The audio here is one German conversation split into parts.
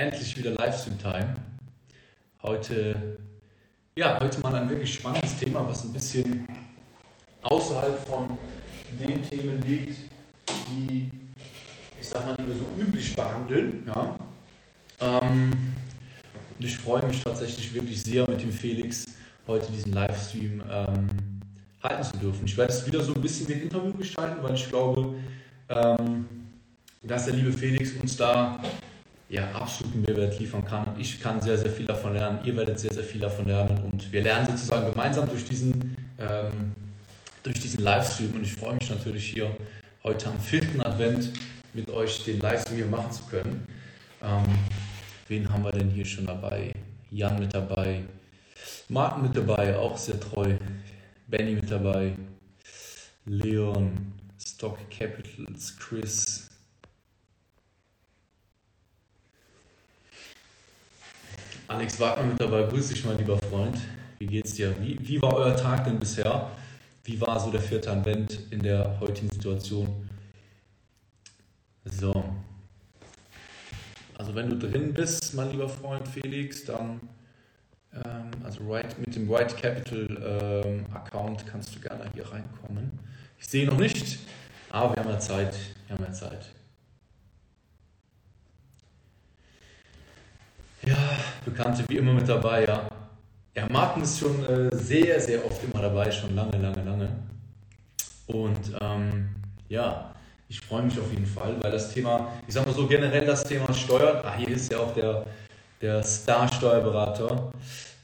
endlich wieder Livestream-Time. Heute, ja, heute mal ein wirklich spannendes Thema, was ein bisschen außerhalb von den Themen liegt, die, ich sag mal, die wir so üblich behandeln. Ja. Ähm, und ich freue mich tatsächlich wirklich sehr mit dem Felix heute diesen Livestream ähm, halten zu dürfen. Ich werde es wieder so ein bisschen wie ein Interview gestalten, weil ich glaube, ähm, dass der liebe Felix uns da ja, absoluten Mehrwert liefern kann. Ich kann sehr, sehr viel davon lernen. Ihr werdet sehr, sehr viel davon lernen. Und wir lernen sozusagen gemeinsam durch diesen, ähm, durch diesen Livestream. Und ich freue mich natürlich hier heute am vierten Advent mit euch den Livestream hier machen zu können. Ähm, wen haben wir denn hier schon dabei? Jan mit dabei, Martin mit dabei, auch sehr treu. Benny mit dabei, Leon, Stock Capitals, Chris, Alex Wagner mit dabei. Grüß dich, mein lieber Freund. Wie geht's dir? Wie, wie war euer Tag denn bisher? Wie war so der vierte Advent in der heutigen Situation? So. Also wenn du drin bist, mein lieber Freund Felix, dann ähm, also right, mit dem Right Capital ähm, Account kannst du gerne hier reinkommen. Ich sehe noch nicht, aber wir haben ja Zeit. Wir haben ja Zeit. Ja, Bekannte wie immer mit dabei, ja. Ja, Martin ist schon äh, sehr, sehr oft immer dabei, schon lange, lange, lange. Und ähm, ja, ich freue mich auf jeden Fall, weil das Thema, ich sag mal so generell das Thema Steuern, ah, hier ist ja auch der, der Star-Steuerberater,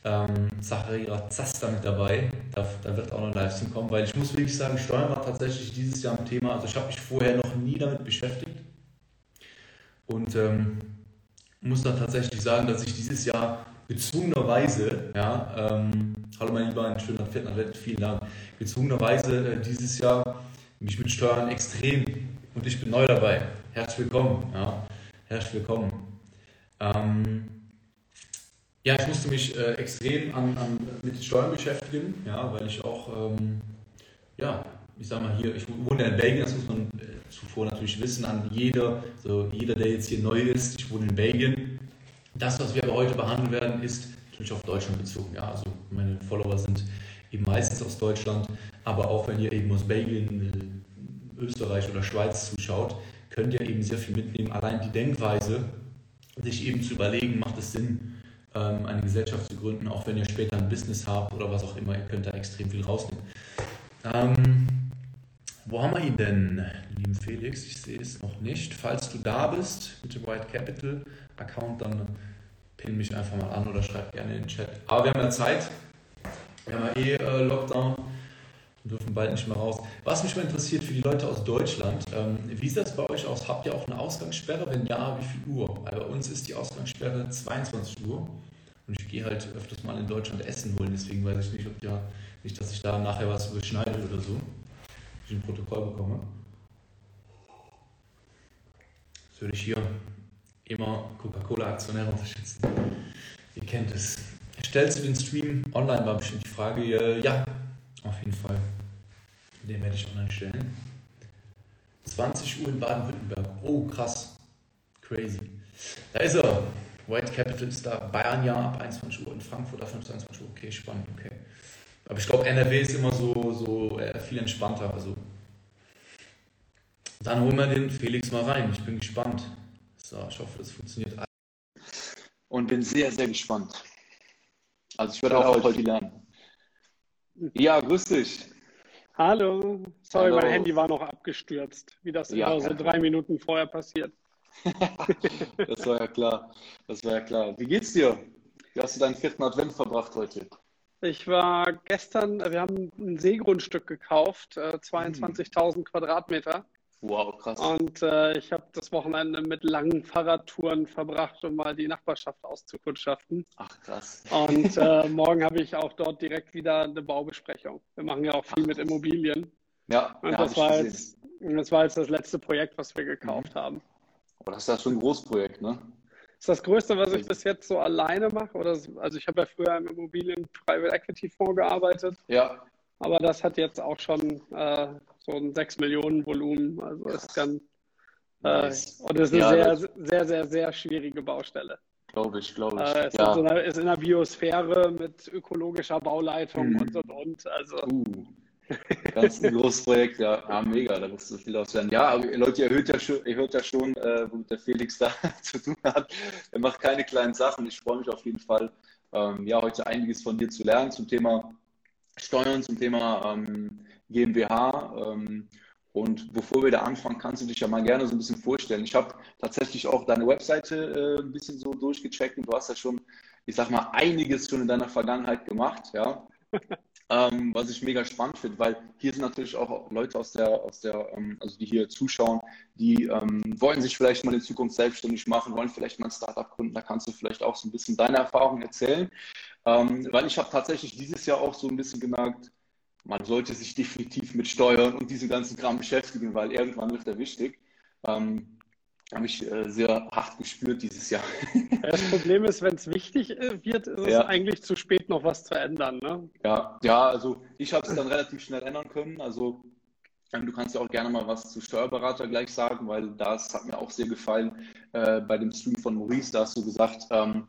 ähm, Zachariah Zaster mit dabei, da, da wird auch noch ein Livestream kommen, weil ich muss wirklich sagen, Steuern war tatsächlich dieses Jahr ein Thema, also ich habe mich vorher noch nie damit beschäftigt. Und ähm, muss dann tatsächlich sagen, dass ich dieses Jahr gezwungenerweise, ja, ähm, hallo mein Lieber, einen schönen vierten Advent, vielen Dank, gezwungenerweise äh, dieses Jahr mich mit Steuern extrem und ich bin neu dabei. Herzlich willkommen, ja, herzlich willkommen. Ähm, ja, ich musste mich äh, extrem an, an, mit Steuern beschäftigen, ja, weil ich auch, ähm, ja, ich sag mal hier, ich wohne in Belgien, das muss man äh, zuvor natürlich wissen, an jeder, so jeder, der jetzt hier neu ist, ich wohne in Belgien. Das, was wir aber heute behandeln werden, ist natürlich auf Deutschland bezogen. Ja, also meine Follower sind eben meistens aus Deutschland, aber auch wenn ihr eben aus Belgien, äh, Österreich oder Schweiz zuschaut, könnt ihr eben sehr viel mitnehmen. Allein die Denkweise, sich eben zu überlegen, macht es Sinn, ähm, eine Gesellschaft zu gründen, auch wenn ihr später ein Business habt oder was auch immer, ihr könnt da extrem viel rausnehmen. Ähm, wo haben wir ihn denn, lieben Felix? Ich sehe es noch nicht. Falls du da bist mit dem White Capital Account, dann pin mich einfach mal an oder schreib gerne in den Chat. Aber wir haben ja Zeit. Wir haben ja eh äh, Lockdown und dürfen bald nicht mehr raus. Was mich mal interessiert für die Leute aus Deutschland, ähm, wie sieht das bei euch aus? Habt ihr auch eine Ausgangssperre? Wenn ja, wie viel Uhr? Weil bei uns ist die Ausgangssperre 22 Uhr. Und ich gehe halt öfters mal in Deutschland Essen holen, deswegen weiß ich nicht, ob ja, nicht, dass ich da nachher was überschneide oder so ich ein Protokoll bekomme. Das würde ich hier immer Coca-Cola-Aktionäre unterstützen. Ihr kennt es. Stellst du den Stream online, war bestimmt die Frage. Ja, auf jeden Fall. Den werde ich online stellen. 20 Uhr in Baden-Württemberg. Oh, krass. Crazy. Da ist er. White Capital ist da. Bayern ja ab 21 Uhr. In Frankfurt ab 22 Uhr. Okay, spannend. Okay. Aber ich glaube, NRW ist immer so, so äh, viel entspannter. Also dann holen wir den Felix mal rein. Ich bin gespannt. So, ich hoffe, das funktioniert. Und bin sehr, sehr gespannt. Also ich werde auch heute lernen. Ja, grüß dich. Hallo. Sorry, Hallo. mein Handy war noch abgestürzt, wie das ja, immer so drei Minuten vorher passiert. das war ja klar. Das war ja klar. Wie geht's dir? Wie hast du deinen vierten Advent verbracht heute? Ich war gestern, wir haben ein Seegrundstück gekauft, 22.000 hm. Quadratmeter. Wow, krass. Und äh, ich habe das Wochenende mit langen Fahrradtouren verbracht, um mal die Nachbarschaft auszukundschaften. Ach, krass. Und äh, morgen habe ich auch dort direkt wieder eine Baubesprechung. Wir machen ja auch viel Ach, mit Immobilien. Ja, und ja, das, war jetzt, das war jetzt das letzte Projekt, was wir gekauft mhm. haben. Aber das ist ja schon ein Großprojekt, ne? Das ist das Größte, was ich bis jetzt so alleine mache. Oder, also ich habe ja früher im Immobilien Private Equity Fonds gearbeitet. Ja. Aber das hat jetzt auch schon äh, so ein 6 Millionen Volumen. Also Krass. ist ganz, Nice. und es ist eine ja, sehr, sehr, sehr, sehr schwierige Baustelle. Glaube ich, glaube ich. Äh, es ja. ist, in einer, ist in einer Biosphäre mit ökologischer Bauleitung mhm. und und und. Also. Uh. Ganz ein großes Projekt, ja. ja, mega, da musst du viel auslernen. Ja, aber Leute, ihr hört ja schon, ihr hört ja schon äh, womit der Felix da zu tun hat. Er macht keine kleinen Sachen. Ich freue mich auf jeden Fall, ähm, ja, heute einiges von dir zu lernen zum Thema Steuern, zum Thema ähm, GmbH. Ähm, und bevor wir da anfangen, kannst du dich ja mal gerne so ein bisschen vorstellen. Ich habe tatsächlich auch deine Webseite äh, ein bisschen so durchgecheckt und du hast ja schon, ich sag mal, einiges schon in deiner Vergangenheit gemacht, ja. ähm, was ich mega spannend finde, weil hier sind natürlich auch Leute aus der, aus der, ähm, also die hier zuschauen, die ähm, wollen sich vielleicht mal in Zukunft selbstständig machen, wollen vielleicht mal ein Startup gründen. Da kannst du vielleicht auch so ein bisschen deine Erfahrungen erzählen, ähm, weil ich habe tatsächlich dieses Jahr auch so ein bisschen gemerkt, man sollte sich definitiv mit Steuern und diesem ganzen Kram beschäftigen, weil irgendwann wird er wichtig. Ähm, habe ich äh, sehr hart gespürt dieses Jahr. Das Problem ist, wenn es wichtig äh, wird, ist ja. es eigentlich zu spät, noch was zu ändern. Ne? Ja, ja, also ich habe es dann relativ schnell ändern können. Also ähm, du kannst ja auch gerne mal was zu Steuerberater gleich sagen, weil das hat mir auch sehr gefallen äh, bei dem Stream von Maurice. Da hast du gesagt, ähm,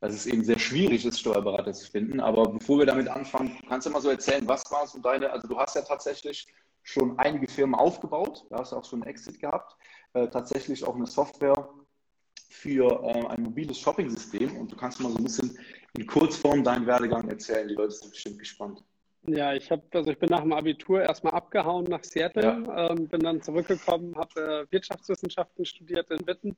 dass es eben sehr schwierig ist, Steuerberater zu finden. Aber bevor wir damit anfangen, kannst du mal so erzählen, was war so deine, also du hast ja tatsächlich schon einige Firmen aufgebaut, du hast auch schon einen Exit gehabt, äh, tatsächlich auch eine Software für äh, ein mobiles Shopping-System und du kannst mal so ein bisschen in Kurzform deinen Werdegang erzählen, die Leute sind bestimmt gespannt. Ja, ich habe, also ich bin nach dem Abitur erstmal abgehauen nach Seattle, ja. ähm, bin dann zurückgekommen, habe äh, Wirtschaftswissenschaften studiert in Witten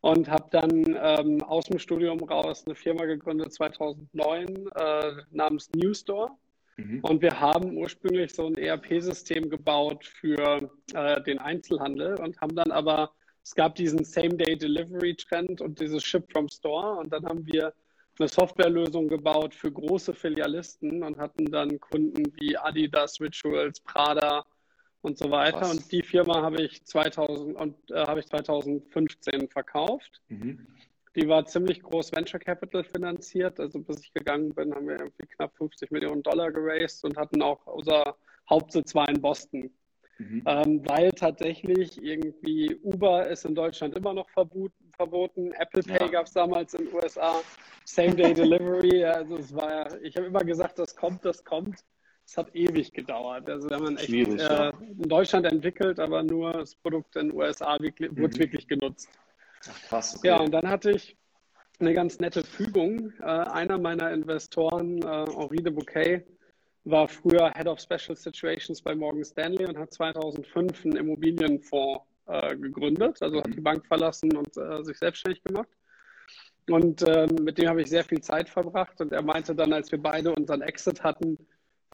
und habe dann ähm, aus dem Studium raus eine Firma gegründet 2009 äh, namens Newstore. Mhm. Und wir haben ursprünglich so ein ERP-System gebaut für äh, den Einzelhandel und haben dann aber, es gab diesen Same-Day-Delivery-Trend und dieses Ship from Store und dann haben wir eine Softwarelösung gebaut für große Filialisten und hatten dann Kunden wie Adidas, Rituals, Prada, und so weiter. Krass. Und die Firma habe ich 2000 und äh, habe ich 2015 verkauft. Mhm. Die war ziemlich groß Venture Capital finanziert. Also bis ich gegangen bin, haben wir irgendwie knapp 50 Millionen Dollar geraced und hatten auch unser Hauptsitz war in Boston. Mhm. Ähm, weil tatsächlich irgendwie Uber ist in Deutschland immer noch verboten. verboten. Apple Pay ja. gab es damals in den USA. Same Day Delivery. Also es war, ich habe immer gesagt, das kommt, das kommt. Es hat ewig gedauert. Also wir haben echt äh, ja. in Deutschland entwickelt, aber nur das Produkt in den USA wirklich, mhm. wurde wirklich genutzt. Ach, krass. Okay. Ja, und dann hatte ich eine ganz nette Fügung. Äh, einer meiner Investoren, äh, Henri de Bouquet, war früher Head of Special Situations bei Morgan Stanley und hat 2005 einen Immobilienfonds äh, gegründet, also mhm. hat die Bank verlassen und äh, sich selbstständig gemacht. Und äh, mit dem habe ich sehr viel Zeit verbracht und er meinte dann, als wir beide unseren Exit hatten,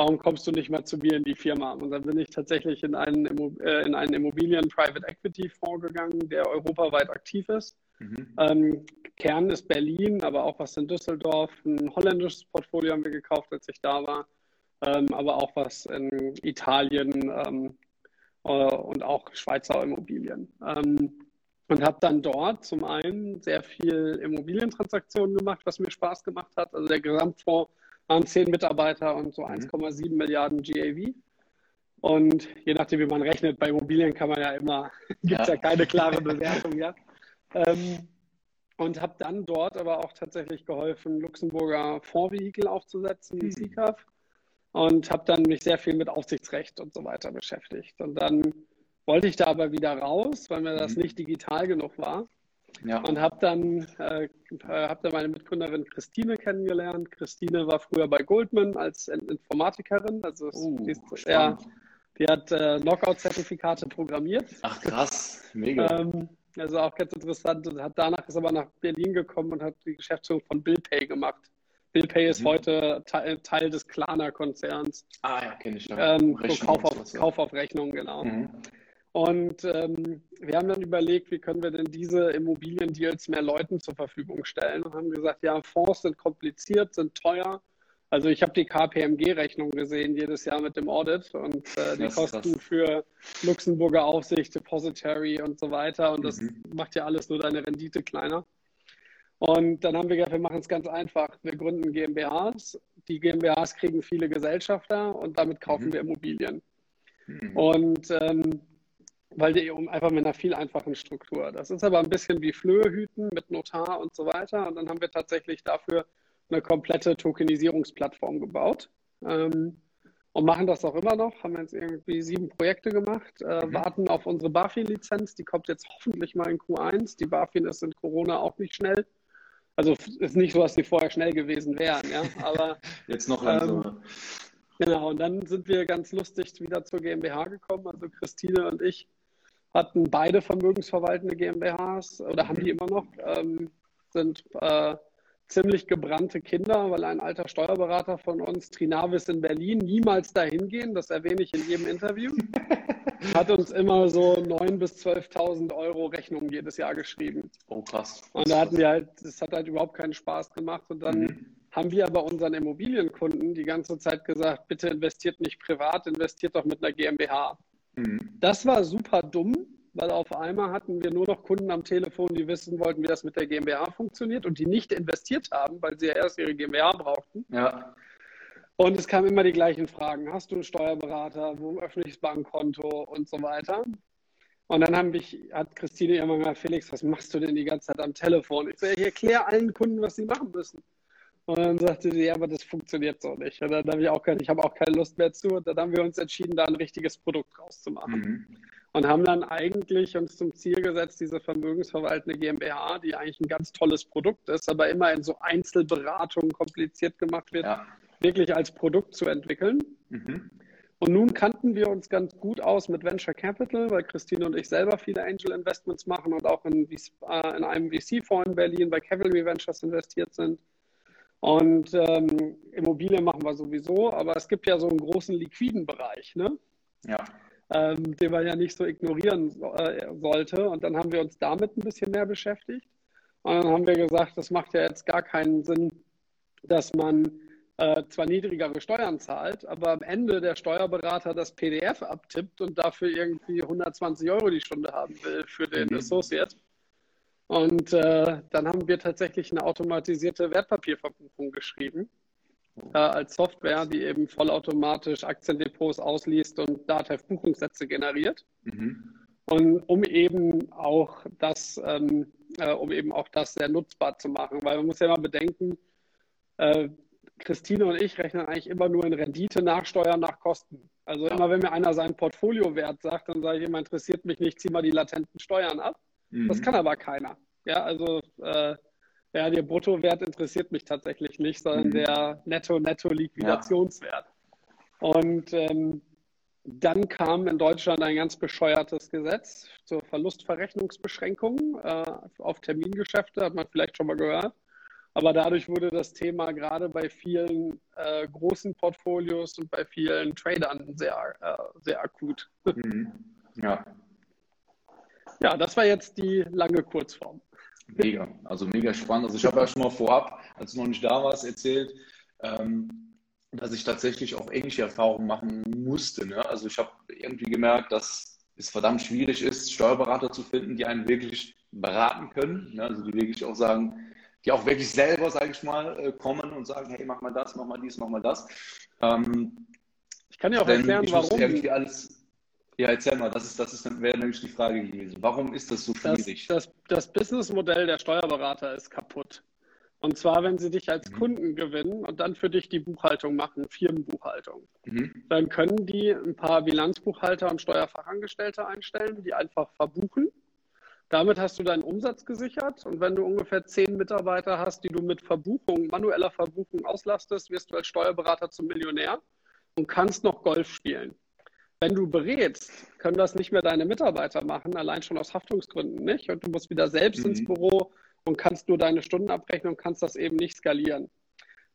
warum kommst du nicht mal zu mir in die Firma? Und dann bin ich tatsächlich in einen, äh, in einen Immobilien-Private Equity-Fonds gegangen, der europaweit aktiv ist. Mhm. Ähm, Kern ist Berlin, aber auch was in Düsseldorf. Ein holländisches Portfolio haben wir gekauft, als ich da war, ähm, aber auch was in Italien ähm, äh, und auch Schweizer Immobilien. Ähm, und habe dann dort zum einen sehr viel Immobilientransaktionen gemacht, was mir Spaß gemacht hat. Also der Gesamtfonds waren zehn Mitarbeiter und so 1,7 mhm. Milliarden GAV. Und je nachdem, wie man rechnet, bei Immobilien kann man ja immer, gibt es ja. ja. keine klare Bewertung, ja. Ähm, und habe dann dort aber auch tatsächlich geholfen, Luxemburger Fondsvehikel aufzusetzen, mhm. CCAF. Und habe dann mich sehr viel mit Aufsichtsrecht und so weiter beschäftigt. Und dann wollte ich da aber wieder raus, weil mir das mhm. nicht digital genug war. Ja. Und habe dann, äh, hab dann meine Mitgründerin Christine kennengelernt. Christine war früher bei Goldman als Informatikerin. Also uh, die, ist, ja, die hat äh, Knockout-Zertifikate programmiert. Ach krass, mega. Ähm, also auch ganz interessant. Und hat danach ist aber nach Berlin gekommen und hat die Geschäftsführung von BillPay gemacht. BillPay ist mhm. heute Teil, Teil des Klarna-Konzerns. Ah ja, kenne ich noch. Ähm, so Kauf, auf, Kauf auf Rechnung, genau. Mhm. Und ähm, wir haben dann überlegt, wie können wir denn diese Immobiliendeals mehr Leuten zur Verfügung stellen und haben gesagt, ja, Fonds sind kompliziert, sind teuer. Also ich habe die KPMG-Rechnung gesehen jedes Jahr mit dem Audit und äh, die Kosten krass. für Luxemburger Aufsicht, Depository und so weiter. Und das mhm. macht ja alles nur deine Rendite kleiner. Und dann haben wir gesagt, wir machen es ganz einfach. Wir gründen GmbHs. Die GmbHs kriegen viele Gesellschafter und damit kaufen mhm. wir Immobilien. Mhm. Und ähm, weil die um einfach mit einer viel einfachen Struktur. Das ist aber ein bisschen wie Flöhüten mit Notar und so weiter. Und dann haben wir tatsächlich dafür eine komplette Tokenisierungsplattform gebaut. Ähm, und machen das auch immer noch. Haben jetzt irgendwie sieben Projekte gemacht, äh, mhm. warten auf unsere BaFin-Lizenz. Die kommt jetzt hoffentlich mal in Q1. Die BaFin ist in Corona auch nicht schnell. Also ist nicht so, dass die vorher schnell gewesen wären, ja. Aber jetzt noch langsamer. Ähm, genau, und dann sind wir ganz lustig wieder zur GmbH gekommen. Also Christine und ich hatten beide vermögensverwaltende GmbHs oder haben die immer noch, ähm, sind äh, ziemlich gebrannte Kinder, weil ein alter Steuerberater von uns, Trinavis in Berlin, niemals dahin gehen, das erwähne ich in jedem Interview, hat uns immer so 9.000 bis 12.000 Euro Rechnungen jedes Jahr geschrieben. Oh, krass. Und da hatten wir halt, das hat halt überhaupt keinen Spaß gemacht und dann mhm. haben wir aber unseren Immobilienkunden die ganze Zeit gesagt, bitte investiert nicht privat, investiert doch mit einer GmbH. Mhm. Das war super dumm, weil auf einmal hatten wir nur noch Kunden am Telefon, die wissen wollten, wie das mit der GmbH funktioniert und die nicht investiert haben, weil sie ja erst ihre GmbH brauchten. Ja. Und es kamen immer die gleichen Fragen. Hast du einen Steuerberater? Wo öffne ich das Bankkonto? Und so weiter. Und dann haben mich, hat Christine immer gesagt, Felix, was machst du denn die ganze Zeit am Telefon? Ich sage, ich erkläre allen Kunden, was sie machen müssen. Und dann sagte sie, ja, aber das funktioniert so nicht. Und dann habe ich auch keine, ich habe auch keine Lust mehr zu. Und dann haben wir uns entschieden, da ein richtiges Produkt rauszumachen. Mhm und haben dann eigentlich uns zum Ziel gesetzt, diese vermögensverwaltende GmbH, die eigentlich ein ganz tolles Produkt ist, aber immer in so Einzelberatungen kompliziert gemacht wird, ja. wirklich als Produkt zu entwickeln. Mhm. Und nun kannten wir uns ganz gut aus mit Venture Capital, weil Christine und ich selber viele Angel Investments machen und auch in, äh, in einem VC-Fonds in Berlin bei Cavalry Ventures investiert sind. Und ähm, Immobilien machen wir sowieso, aber es gibt ja so einen großen liquiden Bereich. Ne? Ja ähm, den man ja nicht so ignorieren äh, sollte. Und dann haben wir uns damit ein bisschen mehr beschäftigt. Und dann haben wir gesagt, das macht ja jetzt gar keinen Sinn, dass man äh, zwar niedrigere Steuern zahlt, aber am Ende der Steuerberater das PDF abtippt und dafür irgendwie 120 Euro die Stunde haben will für den mhm. Associate. Und äh, dann haben wir tatsächlich eine automatisierte Wertpapierverbuchung geschrieben äh, als Software, die eben vollautomatisch Aktiendepots ausliest und Datev-Buchungssätze generiert. Mhm. Und um eben auch das, ähm, äh, um eben auch das sehr nutzbar zu machen, weil man muss ja immer bedenken, äh, Christine und ich rechnen eigentlich immer nur in Rendite nach Steuern, nach Kosten. Also immer wenn mir einer seinen Portfoliowert sagt, dann sage ich immer, interessiert mich nicht, zieh mal die latenten Steuern ab. Mhm. Das kann aber keiner. Ja, also äh, ja, der Bruttowert interessiert mich tatsächlich nicht, sondern mhm. der Netto-Netto-Liquidationswert. Ja. Und ähm, dann kam in Deutschland ein ganz bescheuertes Gesetz zur Verlustverrechnungsbeschränkung äh, auf Termingeschäfte, hat man vielleicht schon mal gehört. Aber dadurch wurde das Thema gerade bei vielen äh, großen Portfolios und bei vielen Tradern sehr, äh, sehr akut. Mhm. Ja. Ja, das war jetzt die lange Kurzform. Mega, also mega spannend. Also ich habe ja schon mal vorab, als du noch nicht da warst, erzählt, ähm, dass ich tatsächlich auch ähnliche Erfahrungen machen musste. Ne? Also ich habe irgendwie gemerkt, dass es verdammt schwierig ist, Steuerberater zu finden, die einen wirklich beraten können. Ne? Also die wirklich auch sagen, die auch wirklich selber, sage ich mal, äh, kommen und sagen, hey, mach mal das, mach mal dies, mach mal das. Ähm, ich kann ja auch erklären, warum. Irgendwie alles, ja, erzähl mal, das, ist, das ist, wäre nämlich die Frage gewesen. Warum ist das so schwierig? Das, das, das Businessmodell der Steuerberater ist kaputt. Und zwar, wenn sie dich als mhm. Kunden gewinnen und dann für dich die Buchhaltung machen, Firmenbuchhaltung. Mhm. Dann können die ein paar Bilanzbuchhalter und Steuerfachangestellte einstellen, die einfach verbuchen. Damit hast du deinen Umsatz gesichert. Und wenn du ungefähr zehn Mitarbeiter hast, die du mit Verbuchung, manueller Verbuchung auslastest, wirst du als Steuerberater zum Millionär und kannst noch Golf spielen. Wenn du berätst, können das nicht mehr deine Mitarbeiter machen, allein schon aus Haftungsgründen nicht. Und du musst wieder selbst mhm. ins Büro und kannst nur deine Stunden abrechnen und kannst das eben nicht skalieren.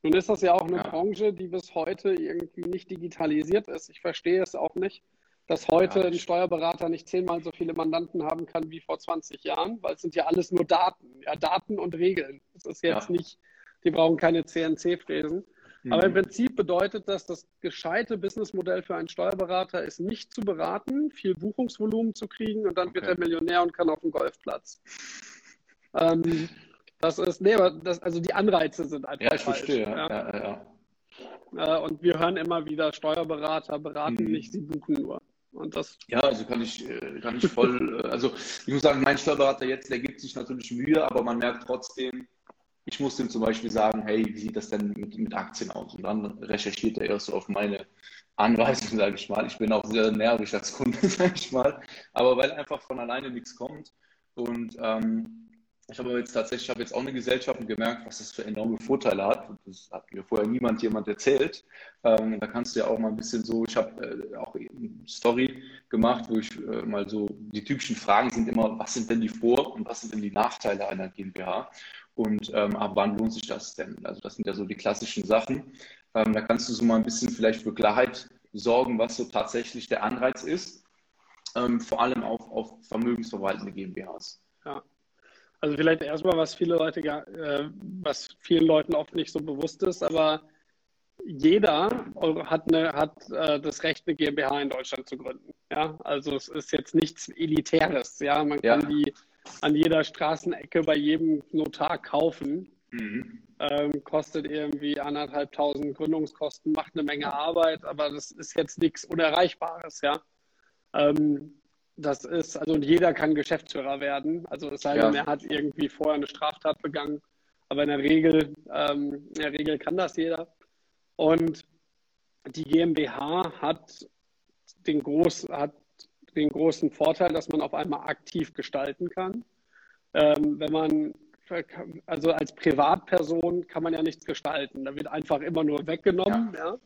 Nun ist das ja auch eine ja. Branche, die bis heute irgendwie nicht digitalisiert ist. Ich verstehe es auch nicht, dass heute ja. ein Steuerberater nicht zehnmal so viele Mandanten haben kann wie vor 20 Jahren, weil es sind ja alles nur Daten, ja, Daten und Regeln. Es ist jetzt nicht, die brauchen keine CNC-Fräsen. Aber im mhm. Prinzip bedeutet das, das gescheite Businessmodell für einen Steuerberater ist nicht zu beraten, viel Buchungsvolumen zu kriegen und dann okay. wird er Millionär und kann auf den Golfplatz. Ähm, das ist, nee, aber das, also die Anreize sind einfach. Ja, ich falsch, verstehe. Ja. Ja, ja, äh, und wir hören immer wieder, Steuerberater beraten mhm. nicht, sie buchen nur. Und das ja, also kann ich, äh, kann ich voll, äh, also ich muss sagen, mein Steuerberater jetzt, der gibt sich natürlich Mühe, aber man merkt trotzdem, ich muss ihm zum Beispiel sagen, hey, wie sieht das denn mit, mit Aktien aus? Und dann recherchiert er erst so auf meine Anweisung, sage ich mal. Ich bin auch sehr nervig als Kunde, sage ich mal. Aber weil einfach von alleine nichts kommt. Und ähm, ich habe jetzt tatsächlich, ich habe jetzt auch eine Gesellschaft und gemerkt, was das für enorme Vorteile hat. Das hat mir vorher niemand jemand erzählt. Ähm, da kannst du ja auch mal ein bisschen so, ich habe äh, auch eine Story gemacht, wo ich äh, mal so, die typischen Fragen sind immer, was sind denn die Vor- und was sind denn die Nachteile einer GmbH? Und ähm, ab wann lohnt sich das denn? Also das sind ja so die klassischen Sachen. Ähm, da kannst du so mal ein bisschen vielleicht für Klarheit sorgen, was so tatsächlich der Anreiz ist, ähm, vor allem auf, auf vermögensverwaltende GmbHs. Ja. Also vielleicht erstmal, was viele Leute, äh, was vielen Leuten oft nicht so bewusst ist, aber jeder hat, eine, hat äh, das Recht, eine GmbH in Deutschland zu gründen. Ja, also es ist jetzt nichts Elitäres. Ja, man kann ja. die an jeder Straßenecke bei jedem Notar kaufen. Mhm. Ähm, kostet irgendwie anderthalbtausend Gründungskosten, macht eine Menge Arbeit, aber das ist jetzt nichts Unerreichbares. Ja, ähm, das ist, also und jeder kann Geschäftsführer werden. Also es sei denn, ja. er hat irgendwie vorher eine Straftat begangen. Aber in der Regel, ähm, in der Regel kann das jeder. Und die GmbH hat den, groß, hat den großen Vorteil, dass man auf einmal aktiv gestalten kann. Ähm, wenn man, also als Privatperson kann man ja nichts gestalten. Da wird einfach immer nur weggenommen. Ja. ja.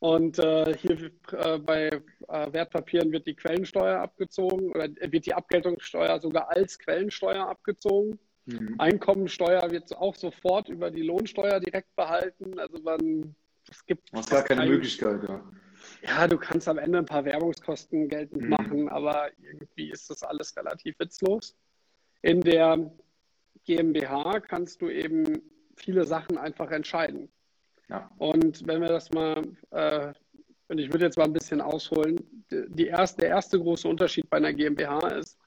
Und äh, hier äh, bei äh, Wertpapieren wird die Quellensteuer abgezogen oder wird die Abgeltungssteuer sogar als Quellensteuer abgezogen. Mhm. Einkommensteuer wird auch sofort über die Lohnsteuer direkt behalten. Also man, es gibt das gar keine Möglichkeit, ja. Ja, du kannst am Ende ein paar Werbungskosten geltend mhm. machen, aber irgendwie ist das alles relativ witzlos. In der GmbH kannst du eben viele Sachen einfach entscheiden. Ja. Und wenn wir das mal, äh, und ich würde jetzt mal ein bisschen ausholen, die erste, der erste große Unterschied bei einer GmbH ist,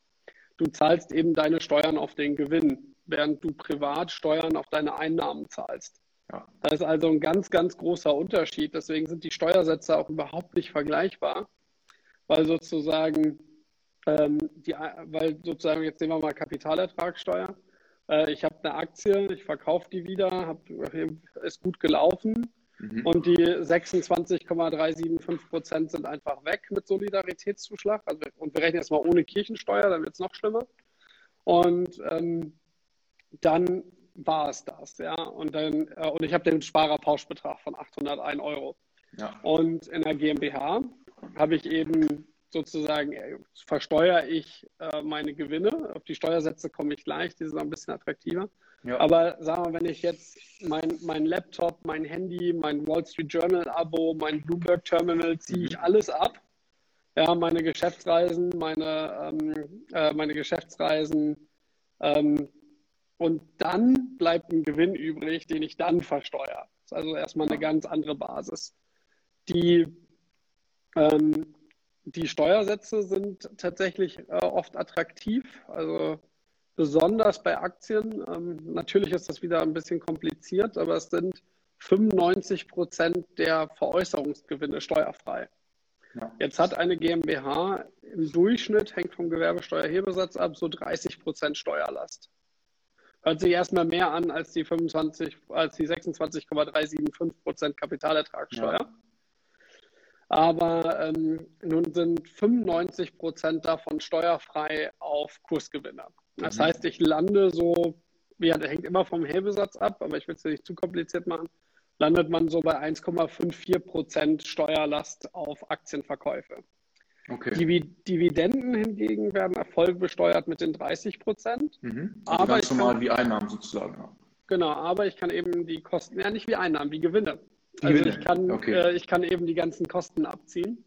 du zahlst eben deine Steuern auf den Gewinn, während du privat Steuern auf deine Einnahmen zahlst. Ja. Das ist also ein ganz, ganz großer Unterschied. Deswegen sind die Steuersätze auch überhaupt nicht vergleichbar, weil sozusagen, ähm, die, weil sozusagen, jetzt nehmen wir mal Kapitalertragssteuer. Äh, ich habe eine Aktie, ich verkaufe die wieder, hab, ist gut gelaufen mhm. und die 26,375 Prozent sind einfach weg mit Solidaritätszuschlag. Also, und wir rechnen jetzt mal ohne Kirchensteuer, dann wird es noch schlimmer. Und ähm, dann war es das, ja. Und dann, äh, und ich habe den Sparerpauschbetrag von 801 Euro. Ja. Und in der GmbH habe ich eben sozusagen, äh, versteuere ich äh, meine Gewinne. Auf die Steuersätze komme ich gleich, die sind ein bisschen attraktiver. Ja. Aber sagen wir, wenn ich jetzt mein, mein Laptop, mein Handy, mein Wall Street Journal Abo, mein Bloomberg Terminal, ziehe ich mhm. alles ab. Ja, meine Geschäftsreisen, meine, ähm, äh, meine Geschäftsreisen, ähm, und dann bleibt ein Gewinn übrig, den ich dann versteuere. Das ist also erstmal eine ganz andere Basis. Die, ähm, die Steuersätze sind tatsächlich äh, oft attraktiv, also besonders bei Aktien. Ähm, natürlich ist das wieder ein bisschen kompliziert, aber es sind 95 Prozent der Veräußerungsgewinne steuerfrei. Ja. Jetzt hat eine GmbH im Durchschnitt, hängt vom Gewerbesteuerhebesatz ab, so 30 Prozent Steuerlast. Hört sich erstmal mehr an als die 25, als die 26,375 Prozent Kapitalertragssteuer. Ja. Aber ähm, nun sind 95 Prozent davon steuerfrei auf Kursgewinne. Das mhm. heißt, ich lande so, ja, der hängt immer vom Hebesatz ab, aber ich will es nicht zu kompliziert machen, landet man so bei 1,54 Prozent Steuerlast auf Aktienverkäufe. Okay. Dividenden hingegen werden erfolgbesteuert mit den 30 Prozent. Mhm. Aber ganz normal kann, wie Einnahmen sozusagen. Ja. Genau, aber ich kann eben die Kosten, ja nicht wie Einnahmen, wie Gewinne. Also Gewinne. ich kann, okay. äh, ich kann eben die ganzen Kosten abziehen.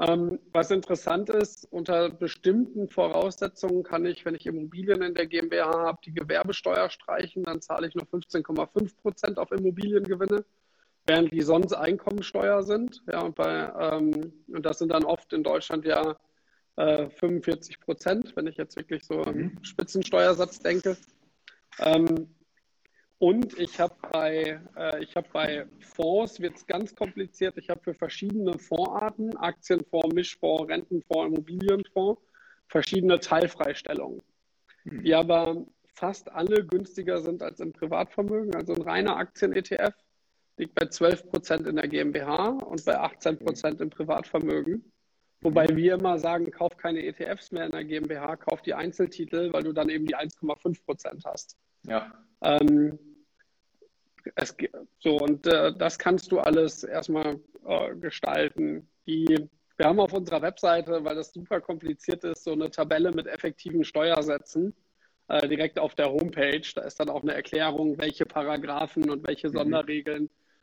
Ähm, was interessant ist, unter bestimmten Voraussetzungen kann ich, wenn ich Immobilien in der GmbH habe, die Gewerbesteuer streichen, dann zahle ich nur 15,5 Prozent auf Immobiliengewinne während die sonst Einkommensteuer sind. Ja, und, bei, ähm, und das sind dann oft in Deutschland ja äh, 45 Prozent, wenn ich jetzt wirklich so mhm. Spitzensteuersatz denke. Ähm, und ich habe bei, äh, ich habe bei Fonds, wird es ganz kompliziert. Ich habe für verschiedene Fondsarten, Aktienfonds, Mischfonds, Rentenfonds, Immobilienfonds, verschiedene Teilfreistellungen, hm. die aber fast alle günstiger sind als im Privatvermögen. Also ein reiner Aktien-ETF liegt bei 12 Prozent in der GmbH und bei 18 Prozent im Privatvermögen. Wobei mhm. wir immer sagen, kauf keine ETFs mehr in der GmbH, kauf die Einzeltitel, weil du dann eben die 1,5 Prozent hast. Ja. Ähm, es, so, und äh, das kannst du alles erstmal äh, gestalten. Die, wir haben auf unserer Webseite, weil das super kompliziert ist, so eine Tabelle mit effektiven Steuersätzen äh, direkt auf der Homepage. Da ist dann auch eine Erklärung, welche Paragraphen und welche mhm.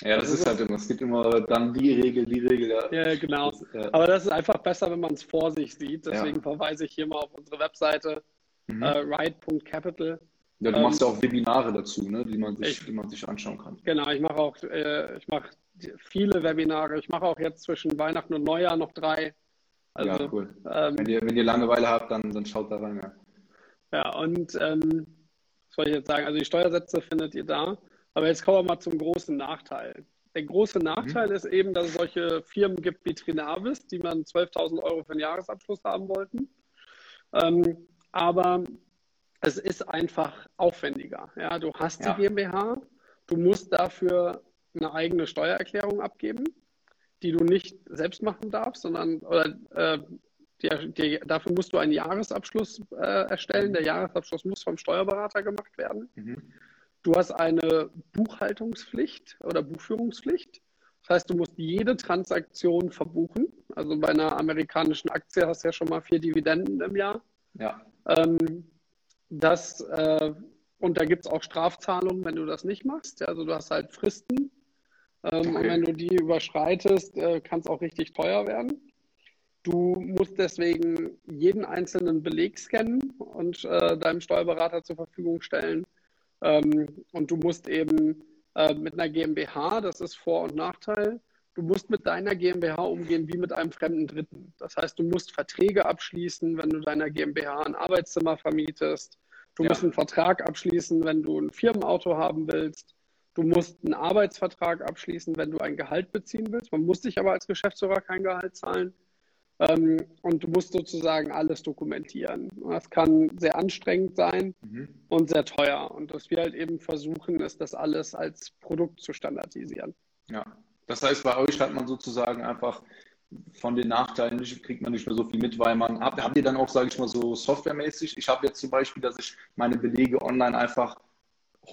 Ja, das, das ist halt immer, es gibt immer dann die Regel, die Regel. Ja, ja genau. Das, ja. Aber das ist einfach besser, wenn man es vor sich sieht. Deswegen ja. verweise ich hier mal auf unsere Webseite mhm. äh, ride.capital. Ja, du ähm, machst ja auch Webinare dazu, ne, die, man sich, ich, die man sich anschauen kann. Genau, ich mache auch äh, ich mache viele Webinare. Ich mache auch jetzt zwischen Weihnachten und Neujahr noch drei. Also, ja, cool. Ähm, wenn, ihr, wenn ihr Langeweile habt, dann, dann schaut da rein. Ja, ja und ähm, was soll ich jetzt sagen? Also die Steuersätze findet ihr da. Aber jetzt kommen wir mal zum großen Nachteil. Der große Nachteil mhm. ist eben, dass es solche Firmen gibt wie Trinavis, die man 12.000 Euro für den Jahresabschluss haben wollten. Ähm, aber es ist einfach aufwendiger. Ja, du hast ja. die GmbH, du musst dafür eine eigene Steuererklärung abgeben, die du nicht selbst machen darfst, sondern oder, äh, die, die, dafür musst du einen Jahresabschluss äh, erstellen. Der Jahresabschluss muss vom Steuerberater gemacht werden. Mhm. Du hast eine Buchhaltungspflicht oder Buchführungspflicht. Das heißt, du musst jede Transaktion verbuchen. Also bei einer amerikanischen Aktie hast du ja schon mal vier Dividenden im Jahr. Ja. Ähm, das, äh, und da gibt es auch Strafzahlungen, wenn du das nicht machst. Also du hast halt Fristen. Ähm, okay. Und wenn du die überschreitest, äh, kann es auch richtig teuer werden. Du musst deswegen jeden einzelnen Beleg scannen und äh, deinem Steuerberater zur Verfügung stellen. Ähm, und du musst eben äh, mit einer GmbH, das ist Vor- und Nachteil, du musst mit deiner GmbH umgehen wie mit einem fremden Dritten. Das heißt, du musst Verträge abschließen, wenn du deiner GmbH ein Arbeitszimmer vermietest. Du ja. musst einen Vertrag abschließen, wenn du ein Firmenauto haben willst. Du musst einen Arbeitsvertrag abschließen, wenn du ein Gehalt beziehen willst. Man muss dich aber als Geschäftsführer kein Gehalt zahlen. Ähm, und du musst sozusagen alles dokumentieren. Das kann sehr anstrengend sein mhm. und sehr teuer. Und was wir halt eben versuchen, ist, das alles als Produkt zu standardisieren. Ja, das heißt, bei euch hat man sozusagen einfach von den Nachteilen nicht, kriegt man nicht mehr so viel mit, weil man, habt, habt ihr dann auch, sage ich mal, so softwaremäßig, ich habe jetzt zum Beispiel, dass ich meine Belege online einfach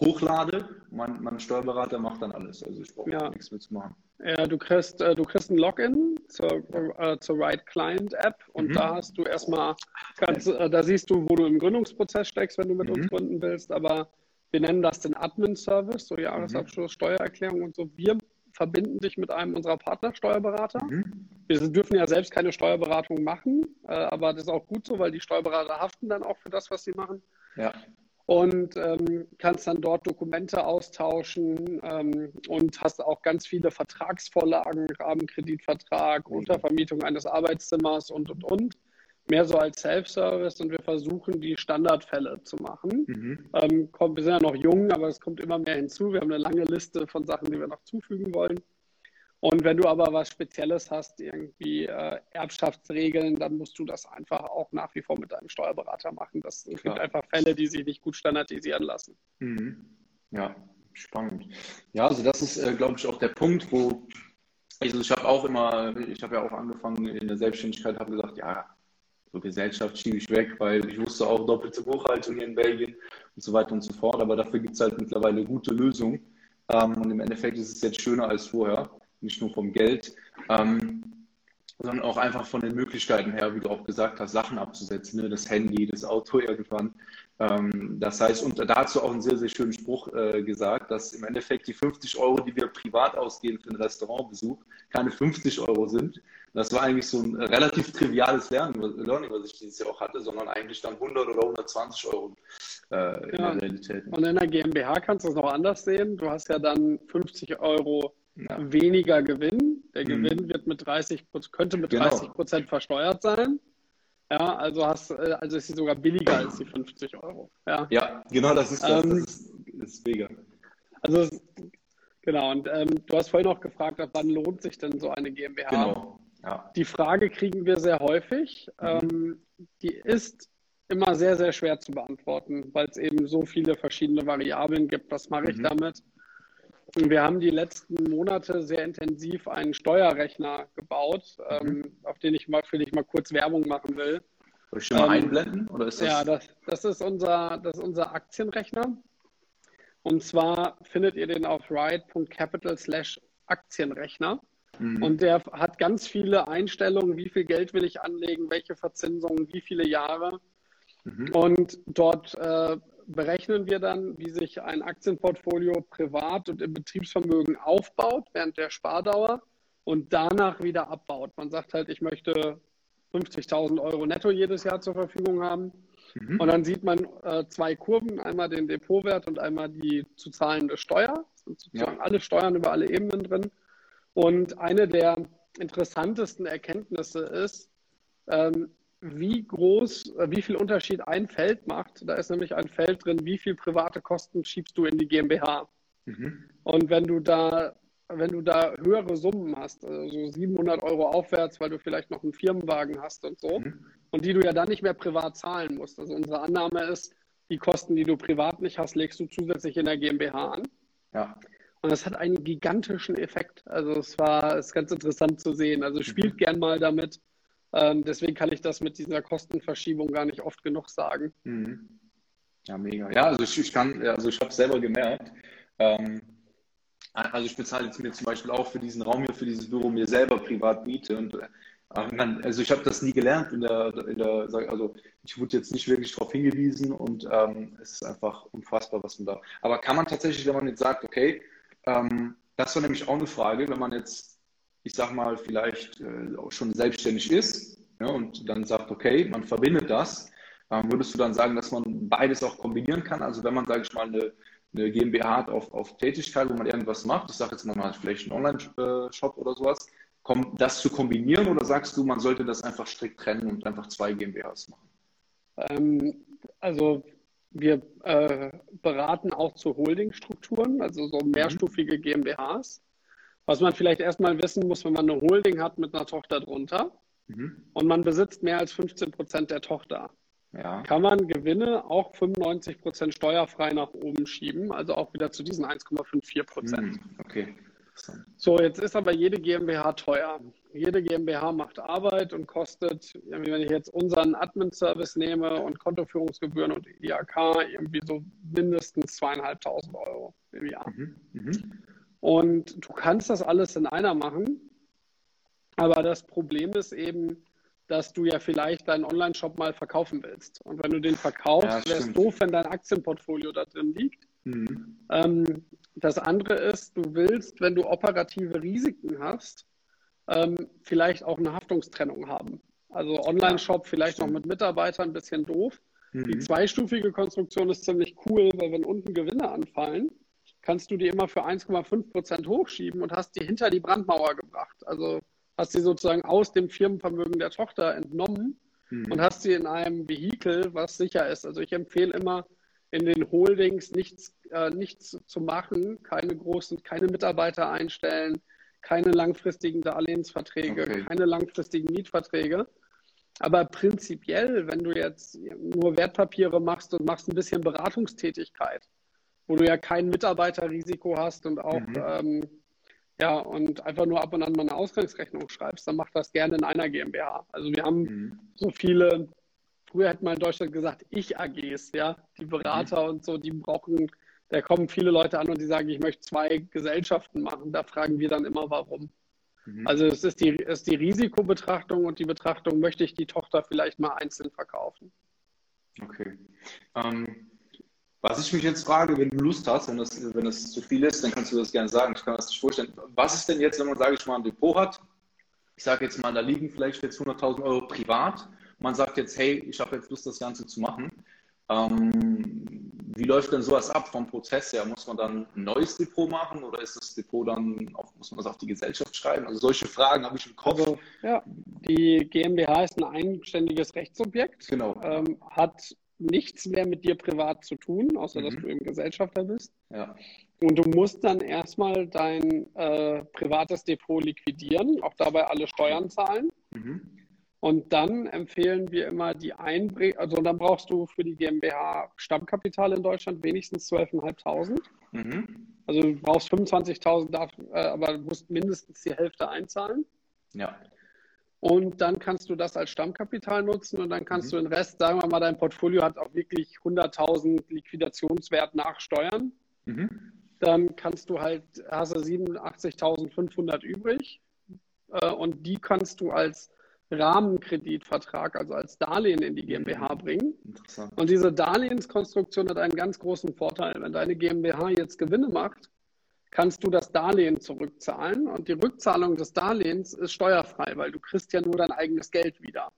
hochlade, mein, mein Steuerberater macht dann alles. Also ich brauche ja. nichts mehr zu machen. Ja, du kriegst, äh, du kriegst ein Login zur, äh, zur Right Client App und mhm. da hast du erstmal, ganz, äh, da siehst du, wo du im Gründungsprozess steckst, wenn du mit mhm. uns gründen willst, aber wir nennen das den Admin-Service, so Jahresabschluss, mhm. Steuererklärung und so. Wir verbinden dich mit einem unserer Partnersteuerberater. Mhm. Wir dürfen ja selbst keine Steuerberatung machen, äh, aber das ist auch gut so, weil die Steuerberater haften dann auch für das, was sie machen. Ja und ähm, kannst dann dort Dokumente austauschen ähm, und hast auch ganz viele Vertragsvorlagen, Rahmenkreditvertrag. Untervermietung eines Arbeitszimmers und, und, und. Mehr so als Self-Service und wir versuchen, die Standardfälle zu machen. Mhm. Ähm, wir sind ja noch jung, aber es kommt immer mehr hinzu. Wir haben eine lange Liste von Sachen, die wir noch zufügen wollen. Und wenn du aber was Spezielles hast, irgendwie äh, Erbschaftsregeln, dann musst du das einfach auch nach wie vor mit deinem Steuerberater machen. Das Klar. gibt einfach Fälle, die sich nicht gut standardisieren lassen. Mhm. Ja, spannend. Ja, also das ist, äh, glaube ich, auch der Punkt, wo also ich habe auch immer, ich habe ja auch angefangen in der Selbstständigkeit, habe gesagt, ja, so Gesellschaft schiebe ich weg, weil ich wusste auch doppelte Buchhaltung hier in Belgien und so weiter und so fort. Aber dafür gibt es halt mittlerweile gute Lösungen. Ähm, und im Endeffekt ist es jetzt schöner als vorher nicht nur vom Geld, ähm, sondern auch einfach von den Möglichkeiten her, wie du auch gesagt hast, Sachen abzusetzen, ne? das Handy, das Auto irgendwann. Ähm, das heißt, und da hast du auch einen sehr, sehr schönen Spruch äh, gesagt, dass im Endeffekt die 50 Euro, die wir privat ausgeben für einen Restaurantbesuch, keine 50 Euro sind. Das war eigentlich so ein relativ triviales Lernen, Learning, was ich dieses Jahr auch hatte, sondern eigentlich dann 100 oder 120 Euro äh, in ja. der Realität. Und in der GmbH kannst du es noch anders sehen. Du hast ja dann 50 Euro ja. weniger Gewinn. Der mhm. Gewinn wird mit 30, könnte mit genau. 30 Prozent versteuert sein. Ja, also hast, äh, also ist sie sogar billiger als die 50 Euro. Ja, ja genau, das ist das. Ähm, das ist, ist mega. Also Genau, und ähm, du hast vorhin auch gefragt, ab wann lohnt sich denn so eine GmbH? Genau. Ja. Die Frage kriegen wir sehr häufig. Mhm. Ähm, die ist immer sehr, sehr schwer zu beantworten, weil es eben so viele verschiedene Variablen gibt. Was mache ich mhm. damit? Und wir haben die letzten Monate sehr intensiv einen Steuerrechner gebaut, mhm. ähm, auf den ich mal, für dich mal kurz Werbung machen will. Soll ich schon mal ähm, einblenden? Oder ist das... Ja, das, das, ist unser, das ist unser Aktienrechner. Und zwar findet ihr den auf ride.capital slash Aktienrechner. Mhm. Und der hat ganz viele Einstellungen, wie viel Geld will ich anlegen, welche Verzinsungen, wie viele Jahre. Mhm. Und dort äh, berechnen wir dann, wie sich ein Aktienportfolio privat und im Betriebsvermögen aufbaut während der Spardauer und danach wieder abbaut. Man sagt halt, ich möchte 50.000 Euro netto jedes Jahr zur Verfügung haben. Mhm. Und dann sieht man äh, zwei Kurven, einmal den Depotwert und einmal die zu zahlende Steuer. Das sind sozusagen ja. alle Steuern über alle Ebenen drin. Und eine der interessantesten Erkenntnisse ist, ähm, wie groß, äh, wie viel Unterschied ein Feld macht. Da ist nämlich ein Feld drin, wie viel private Kosten schiebst du in die GmbH. Mhm. Und wenn du da, wenn du da höhere Summen hast, also so 700 Euro aufwärts, weil du vielleicht noch einen Firmenwagen hast und so, mhm. und die du ja dann nicht mehr privat zahlen musst. Also unsere Annahme ist, die Kosten, die du privat nicht hast, legst du zusätzlich in der GmbH an. Ja. Und das hat einen gigantischen Effekt. Also es war es ist ganz interessant zu sehen. Also spielt mhm. gern mal damit, ähm, deswegen kann ich das mit dieser Kostenverschiebung gar nicht oft genug sagen. Mhm. Ja, mega. Ja, also ich, ich kann, also ich habe selber gemerkt, ähm, also ich bezahle jetzt mir zum Beispiel auch für diesen Raum hier, für dieses Büro mir selber privat Miete und äh, also ich habe das nie gelernt in der, in der, also ich wurde jetzt nicht wirklich darauf hingewiesen und ähm, es ist einfach unfassbar, was man da. Aber kann man tatsächlich, wenn man jetzt sagt, okay, ähm, das war nämlich auch eine Frage, wenn man jetzt ich sag mal, vielleicht äh, auch schon selbstständig ist ja, und dann sagt, okay, man verbindet das, ähm, würdest du dann sagen, dass man beides auch kombinieren kann? Also wenn man, sage ich mal, eine, eine GmbH hat auf, auf Tätigkeit, wo man irgendwas macht, ich sage jetzt mal, man hat vielleicht einen Online-Shop oder sowas, kommt das zu kombinieren oder sagst du, man sollte das einfach strikt trennen und einfach zwei GmbHs machen? Ähm, also wir äh, beraten auch zu Holdingstrukturen, also so mhm. mehrstufige GmbHs. Was man vielleicht erstmal wissen muss, wenn man eine Holding hat mit einer Tochter drunter mhm. und man besitzt mehr als 15 Prozent der Tochter, ja. kann man Gewinne auch 95 Prozent steuerfrei nach oben schieben, also auch wieder zu diesen 1,54 Prozent. Mhm. Okay. So, jetzt ist aber jede GmbH teuer. Jede GmbH macht Arbeit und kostet, wenn ich jetzt unseren Admin-Service nehme und Kontoführungsgebühren und IAK, irgendwie so mindestens zweieinhalbtausend Euro im Jahr. Mhm. Mhm. Und du kannst das alles in einer machen. Aber das Problem ist eben, dass du ja vielleicht deinen Online-Shop mal verkaufen willst. Und wenn du den verkaufst, ja, wäre es doof, wenn dein Aktienportfolio da drin liegt. Mhm. Ähm, das andere ist, du willst, wenn du operative Risiken hast, ähm, vielleicht auch eine Haftungstrennung haben. Also Online-Shop vielleicht noch mit Mitarbeitern, ein bisschen doof. Mhm. Die zweistufige Konstruktion ist ziemlich cool, weil wenn unten Gewinne anfallen, kannst du die immer für 1,5 Prozent hochschieben und hast die hinter die Brandmauer gebracht. Also hast sie sozusagen aus dem Firmenvermögen der Tochter entnommen mhm. und hast sie in einem Vehikel, was sicher ist. Also ich empfehle immer, in den Holdings nichts, äh, nichts zu machen, keine großen, keine Mitarbeiter einstellen, keine langfristigen Darlehensverträge, okay. keine langfristigen Mietverträge. Aber prinzipiell, wenn du jetzt nur Wertpapiere machst und machst ein bisschen Beratungstätigkeit, wo du ja kein Mitarbeiterrisiko hast und auch mhm. ähm, ja und einfach nur ab und an mal eine Ausgangsrechnung schreibst, dann mach das gerne in einer GmbH. Also wir haben mhm. so viele, früher hätte man in Deutschland gesagt, Ich-AGs, ja, die Berater mhm. und so, die brauchen, da kommen viele Leute an und die sagen, ich möchte zwei Gesellschaften machen. Da fragen wir dann immer, warum. Mhm. Also es ist die, es ist die Risikobetrachtung und die Betrachtung, möchte ich die Tochter vielleicht mal einzeln verkaufen. Okay. Ähm, was ich mich jetzt frage, wenn du Lust hast, wenn das, wenn das zu viel ist, dann kannst du das gerne sagen. Ich kann das nicht vorstellen. Was ist denn jetzt, wenn man, sage ich mal, ein Depot hat? Ich sage jetzt mal, da liegen vielleicht jetzt 100.000 Euro privat. Man sagt jetzt, hey, ich habe jetzt Lust, das Ganze zu machen. Ähm, wie läuft denn sowas ab vom Prozess her? Muss man dann ein neues Depot machen oder ist das Depot dann, auf, muss man das auf die Gesellschaft schreiben? Also solche Fragen habe ich im Kopf. Also, ja, die GmbH ist ein eigenständiges Rechtssubjekt. Genau. Ähm, hat nichts mehr mit dir privat zu tun, außer mhm. dass du eben Gesellschafter bist. Ja. Und du musst dann erstmal dein äh, privates Depot liquidieren, auch dabei alle Steuern zahlen. Mhm. Und dann empfehlen wir immer die Einbringung, also dann brauchst du für die GmbH Stammkapital in Deutschland wenigstens 12.500. Mhm. Also du brauchst 25.000, äh, aber du musst mindestens die Hälfte einzahlen. Ja. Und dann kannst du das als Stammkapital nutzen und dann kannst mhm. du den Rest, sagen wir mal, dein Portfolio hat auch wirklich 100.000 Liquidationswert nach Steuern. Mhm. Dann kannst du halt, hast du 87.500 übrig äh, und die kannst du als Rahmenkreditvertrag, also als Darlehen in die GmbH mhm. bringen. Und diese Darlehenskonstruktion hat einen ganz großen Vorteil. Wenn deine GmbH jetzt Gewinne macht, kannst du das Darlehen zurückzahlen und die Rückzahlung des Darlehens ist steuerfrei, weil du kriegst ja nur dein eigenes Geld wieder.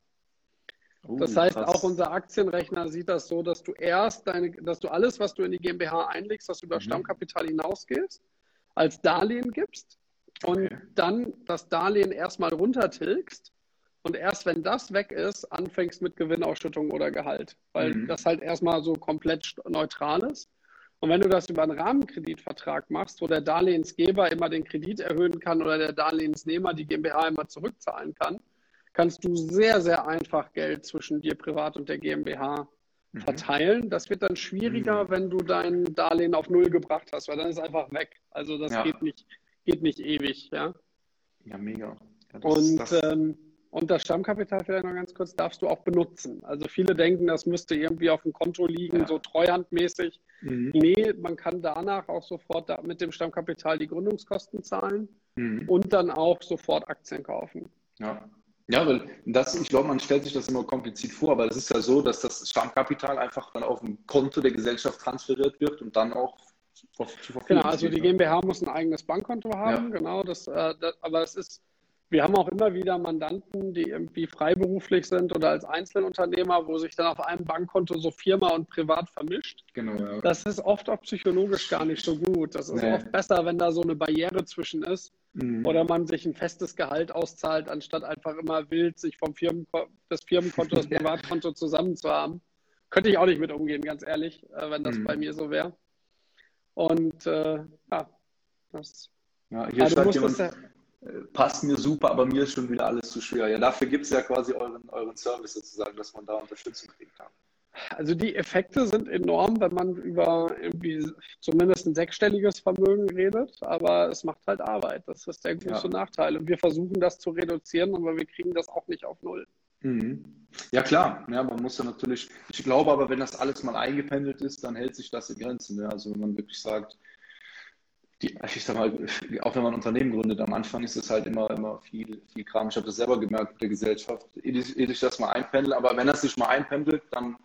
Oh, das heißt, krass. auch unser Aktienrechner sieht das so, dass du erst deine, dass du alles, was du in die GmbH einlegst, was über mhm. Stammkapital hinausgehst, als Darlehen gibst und okay. dann das Darlehen erstmal runtertilgst und erst wenn das weg ist, anfängst mit Gewinnausschüttung oder Gehalt, weil mhm. das halt erstmal so komplett neutral ist. Und wenn du das über einen Rahmenkreditvertrag machst, wo der Darlehensgeber immer den Kredit erhöhen kann oder der Darlehensnehmer die GmbH immer zurückzahlen kann, kannst du sehr, sehr einfach Geld zwischen dir privat und der GmbH mhm. verteilen. Das wird dann schwieriger, mhm. wenn du dein Darlehen auf Null gebracht hast, weil dann ist es einfach weg. Also das ja. geht, nicht, geht nicht ewig. Ja, ja mega. Ja, das, und das... Ähm, und das Stammkapital vielleicht noch ganz kurz darfst du auch benutzen. Also viele denken, das müsste irgendwie auf dem Konto liegen, ja. so treuhandmäßig. Mhm. Nee, man kann danach auch sofort mit dem Stammkapital die Gründungskosten zahlen mhm. und dann auch sofort Aktien kaufen. Ja. Ja, weil das, ich glaube, man stellt sich das immer kompliziert vor, aber es ist ja so, dass das Stammkapital einfach dann auf dem Konto der Gesellschaft transferiert wird und dann auch zur Verfügung Genau, also die GmbH muss ein eigenes Bankkonto haben, ja. genau, das, äh, das, aber es ist wir haben auch immer wieder Mandanten, die irgendwie freiberuflich sind oder als Einzelunternehmer, wo sich dann auf einem Bankkonto so Firma und Privat vermischt. Genau. Ja. Das ist oft auch psychologisch gar nicht so gut. Das ist nee. oft besser, wenn da so eine Barriere zwischen ist mhm. oder man sich ein festes Gehalt auszahlt, anstatt einfach immer wild sich vom Firmenko das Firmenkonto, das Privatkonto zusammen zu haben. Könnte ich auch nicht mit umgehen, ganz ehrlich, äh, wenn das mhm. bei mir so wäre. Und äh, ja, das. Ja, hier schreibt jemand, ja, passt mir super, aber mir ist schon wieder alles zu schwer. Ja, dafür gibt es ja quasi euren, euren Service sozusagen, dass man da Unterstützung kriegen kann. Also die Effekte sind enorm, wenn man über irgendwie zumindest ein sechsstelliges Vermögen redet, aber es macht halt Arbeit. Das ist der große ja. Nachteil. Und wir versuchen das zu reduzieren, aber wir kriegen das auch nicht auf Null. Mhm. Ja klar, ja, man muss ja natürlich, ich glaube aber, wenn das alles mal eingependelt ist, dann hält sich das in Grenzen. Ja? Also wenn man wirklich sagt, die, ich sag mal, auch wenn man ein Unternehmen gründet, am Anfang ist es halt immer, immer viel, viel Kram. Ich habe das selber gemerkt mit der Gesellschaft, ehe ich das mal einpendel, aber wenn das sich mal einpendelt, dann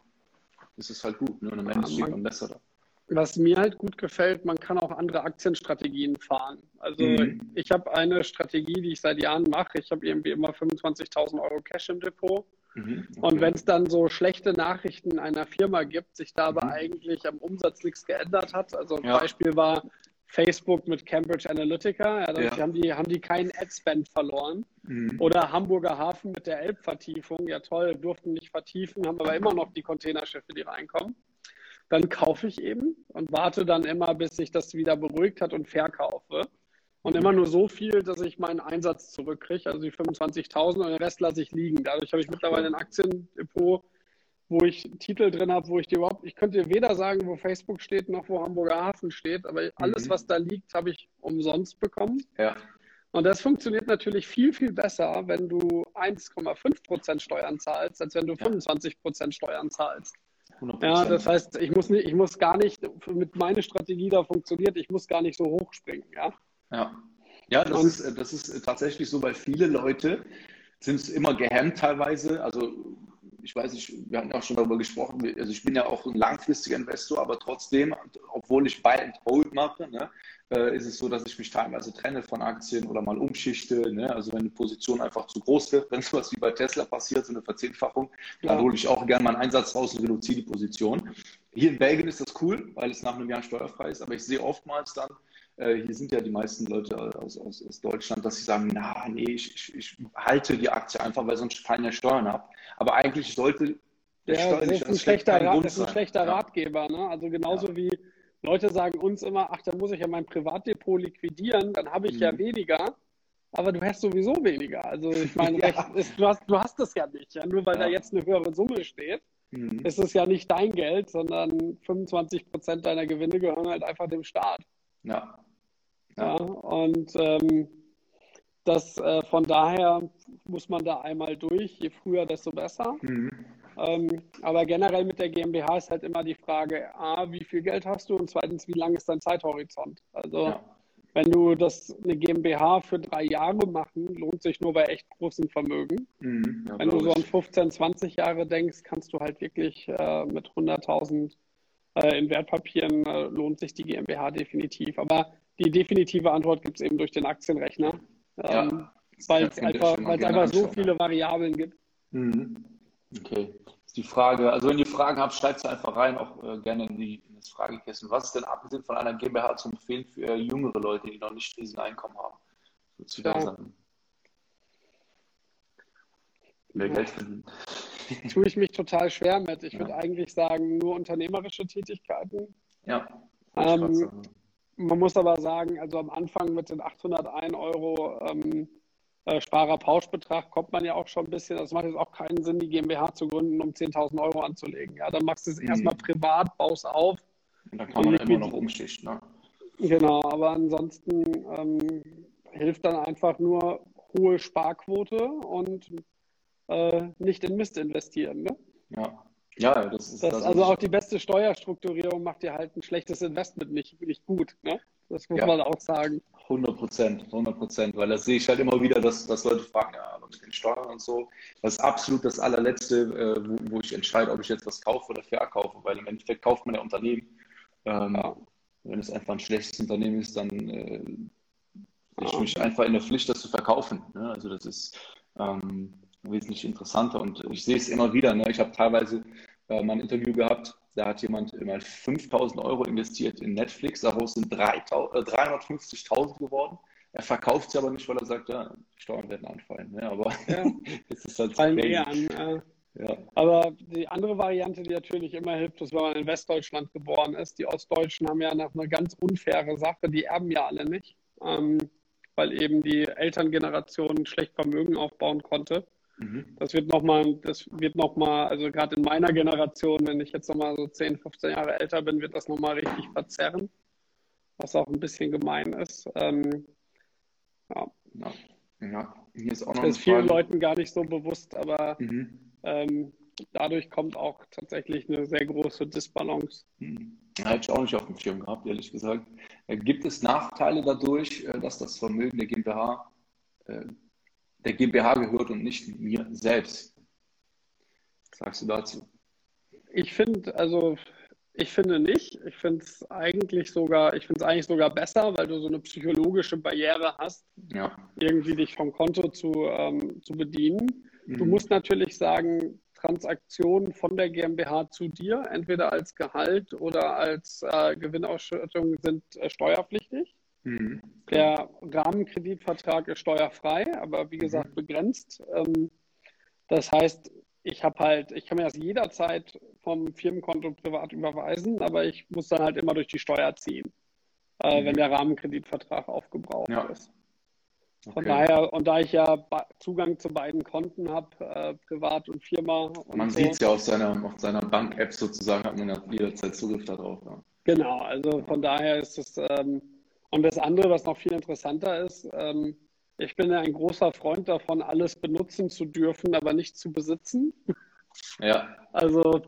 ist es halt gut. Ne? Und am Ende steht man besser da. Was mir halt gut gefällt, man kann auch andere Aktienstrategien fahren. Also mhm. ich habe eine Strategie, die ich seit Jahren mache. Ich habe irgendwie immer 25.000 Euro Cash im Depot. Mhm, okay. Und wenn es dann so schlechte Nachrichten einer Firma gibt, sich da aber mhm. eigentlich am Umsatz nichts geändert hat. Also ein ja. Beispiel war, Facebook mit Cambridge Analytica, ja, dadurch ja. haben, die, haben die keinen Ad-Spend verloren. Mhm. Oder Hamburger Hafen mit der Elbvertiefung, ja toll, durften nicht vertiefen, haben aber immer noch die Containerschiffe, die reinkommen. Dann kaufe ich eben und warte dann immer, bis sich das wieder beruhigt hat und verkaufe. Und immer nur so viel, dass ich meinen Einsatz zurückkriege, also die 25.000 und den Rest lasse ich liegen. Dadurch habe ich mittlerweile ein Aktiendepot wo ich Titel drin habe, wo ich dir überhaupt, ich könnte dir weder sagen, wo Facebook steht, noch wo Hamburger Hafen steht, aber alles, mhm. was da liegt, habe ich umsonst bekommen. Ja. Und das funktioniert natürlich viel, viel besser, wenn du 1,5% Steuern zahlst, als wenn du ja. 25% Steuern zahlst. 100%. Ja, das heißt, ich muss, nicht, ich muss gar nicht, mit meiner Strategie da funktioniert, ich muss gar nicht so hoch springen. Ja, ja. ja das, ist, das ist tatsächlich so, weil viele Leute sind immer gehemmt teilweise. Also ich weiß nicht, wir hatten auch schon darüber gesprochen, also ich bin ja auch ein langfristiger Investor, aber trotzdem, obwohl ich Buy and Hold mache, ne, äh, ist es so, dass ich mich teilweise trenne von Aktien oder mal umschichte. Ne? Also wenn eine Position einfach zu groß wird, wenn sowas wie bei Tesla passiert, so eine Verzehnfachung, ja. dann hole ich auch gerne meinen Einsatz raus und reduziere die Position. Hier in Belgien ist das cool, weil es nach einem Jahr steuerfrei ist, aber ich sehe oftmals dann, äh, hier sind ja die meisten Leute aus, aus, aus Deutschland, dass sie sagen, na, nee, ich, ich, ich, halte die Aktie einfach, weil sonst fallen ja Steuern ab. Aber eigentlich sollte Ja, das ist ein schlechter, Rat, ist ein schlechter Ratgeber. Ne? Also genauso ja. wie Leute sagen uns immer, ach, da muss ich ja mein Privatdepot liquidieren, dann habe ich mhm. ja weniger. Aber du hast sowieso weniger. Also ich meine, ja. ist, du, hast, du hast das ja nicht. Ja? Nur weil da jetzt eine höhere Summe steht, mhm. ist es ja nicht dein Geld, sondern 25 Prozent deiner Gewinne gehören halt einfach dem Staat. Ja. ja. und ähm, das äh, von daher muss man da einmal durch. Je früher, desto besser. Mhm. Ähm, aber generell mit der GmbH ist halt immer die Frage, A, wie viel Geld hast du und zweitens, wie lang ist dein Zeithorizont? Also ja. wenn du das eine GmbH für drei Jahre machen, lohnt sich nur bei echt großen Vermögen. Mhm, ja, wenn du so an 15, 20 Jahre denkst, kannst du halt wirklich äh, mit 100.000 äh, in Wertpapieren äh, lohnt sich die GmbH definitiv. Aber die definitive Antwort gibt es eben durch den Aktienrechner, ähm, ja, weil es einfach, einfach so viele Variablen gibt. Mhm. Okay. Das ist die Frage, also wenn ihr Fragen habt, schreibt sie einfach rein, auch äh, gerne in, die, in das Fragekästchen. Was ist denn abgesehen von einer GmbH zu empfehlen für jüngere Leute, die noch nicht riesen Einkommen haben? So ja. sagen. Mehr Geld verdienen. Tue ich mich total schwer mit. Ich ja. würde eigentlich sagen, nur unternehmerische Tätigkeiten. Ja. Ähm, man muss aber sagen, also am Anfang mit den 801 Euro ähm, äh, Sparerpauschbetrag kommt man ja auch schon ein bisschen. Das macht jetzt auch keinen Sinn, die GmbH zu gründen, um 10.000 Euro anzulegen. Ja, dann machst du es mhm. erstmal privat, baust auf. Und dann kann man immer noch umschichten. Ne? Genau, aber ansonsten ähm, hilft dann einfach nur hohe Sparquote und äh, nicht in Mist investieren. Ne? Ja. Ja, das ist das, das Also auch die beste Steuerstrukturierung macht dir halt ein schlechtes Investment nicht, nicht gut. Ne? Das muss ja. man auch sagen. 100 Prozent, 100 Prozent, weil das sehe ich halt immer wieder, dass, dass Leute fragen, ja, aber mit den Steuern und so. Das ist absolut das allerletzte, äh, wo, wo, ich entscheide, ob ich jetzt was kaufe oder verkaufe, weil im Endeffekt kauft man ja Unternehmen. Ähm, ja. Wenn es einfach ein schlechtes Unternehmen ist, dann äh, ich mich einfach in der Pflicht, das zu verkaufen. Ne? Also das ist ähm, wesentlich interessanter und ich sehe es immer wieder. Ne? Ich habe teilweise äh, mal ein Interview gehabt, da hat jemand mal 5000 Euro investiert in Netflix, daraus sind 350.000 äh, geworden. Er verkauft sie aber nicht, weil er sagt, ja, Steuern werden anfallen. Ja, aber ja. es ist halt Fallen eher an. Äh, ja. Aber die andere Variante, die natürlich immer hilft, ist, wenn man in Westdeutschland geboren ist. Die Ostdeutschen haben ja noch eine ganz unfaire Sache, die erben ja alle nicht, ähm, weil eben die Elterngeneration schlecht Vermögen aufbauen konnte. Mhm. Das wird nochmal, das wird nochmal, also gerade in meiner Generation, wenn ich jetzt nochmal so 10, 15 Jahre älter bin, wird das nochmal richtig verzerren, was auch ein bisschen gemein ist. Ähm, ja. ja. ja. Hier ist auch noch das ist vielen Leuten gar nicht so bewusst, aber mhm. ähm, dadurch kommt auch tatsächlich eine sehr große Disbalance. Mhm. Hätte ich auch nicht auf dem Schirm gehabt, ehrlich gesagt. Äh, gibt es Nachteile dadurch, äh, dass das Vermögen der GmbH äh, der GmbH gehört und nicht mir selbst. Was sagst du dazu? Ich finde, also ich finde nicht. Ich finde es eigentlich sogar, ich finde es eigentlich sogar besser, weil du so eine psychologische Barriere hast, ja. irgendwie dich vom Konto zu, ähm, zu bedienen. Mhm. Du musst natürlich sagen, Transaktionen von der GmbH zu dir, entweder als Gehalt oder als äh, Gewinnausschüttung, sind äh, steuerpflichtig. Mhm. Der Rahmenkreditvertrag ist steuerfrei, aber wie gesagt mhm. begrenzt. Ähm, das heißt, ich habe halt, ich kann mir das jederzeit vom Firmenkonto privat überweisen, aber ich muss dann halt immer durch die Steuer ziehen, äh, mhm. wenn der Rahmenkreditvertrag aufgebraucht ja. ist. Von okay. daher, und da ich ja Zugang zu beiden Konten habe, äh, privat und Firma. Und man so, sieht es ja auf seiner, auf seiner Bank-App sozusagen, hat man ja jederzeit Zugriff darauf. Ja. Genau, also von daher ist es ähm, und das andere, was noch viel interessanter ist, ähm, ich bin ja ein großer Freund davon, alles benutzen zu dürfen, aber nicht zu besitzen. Ja. Also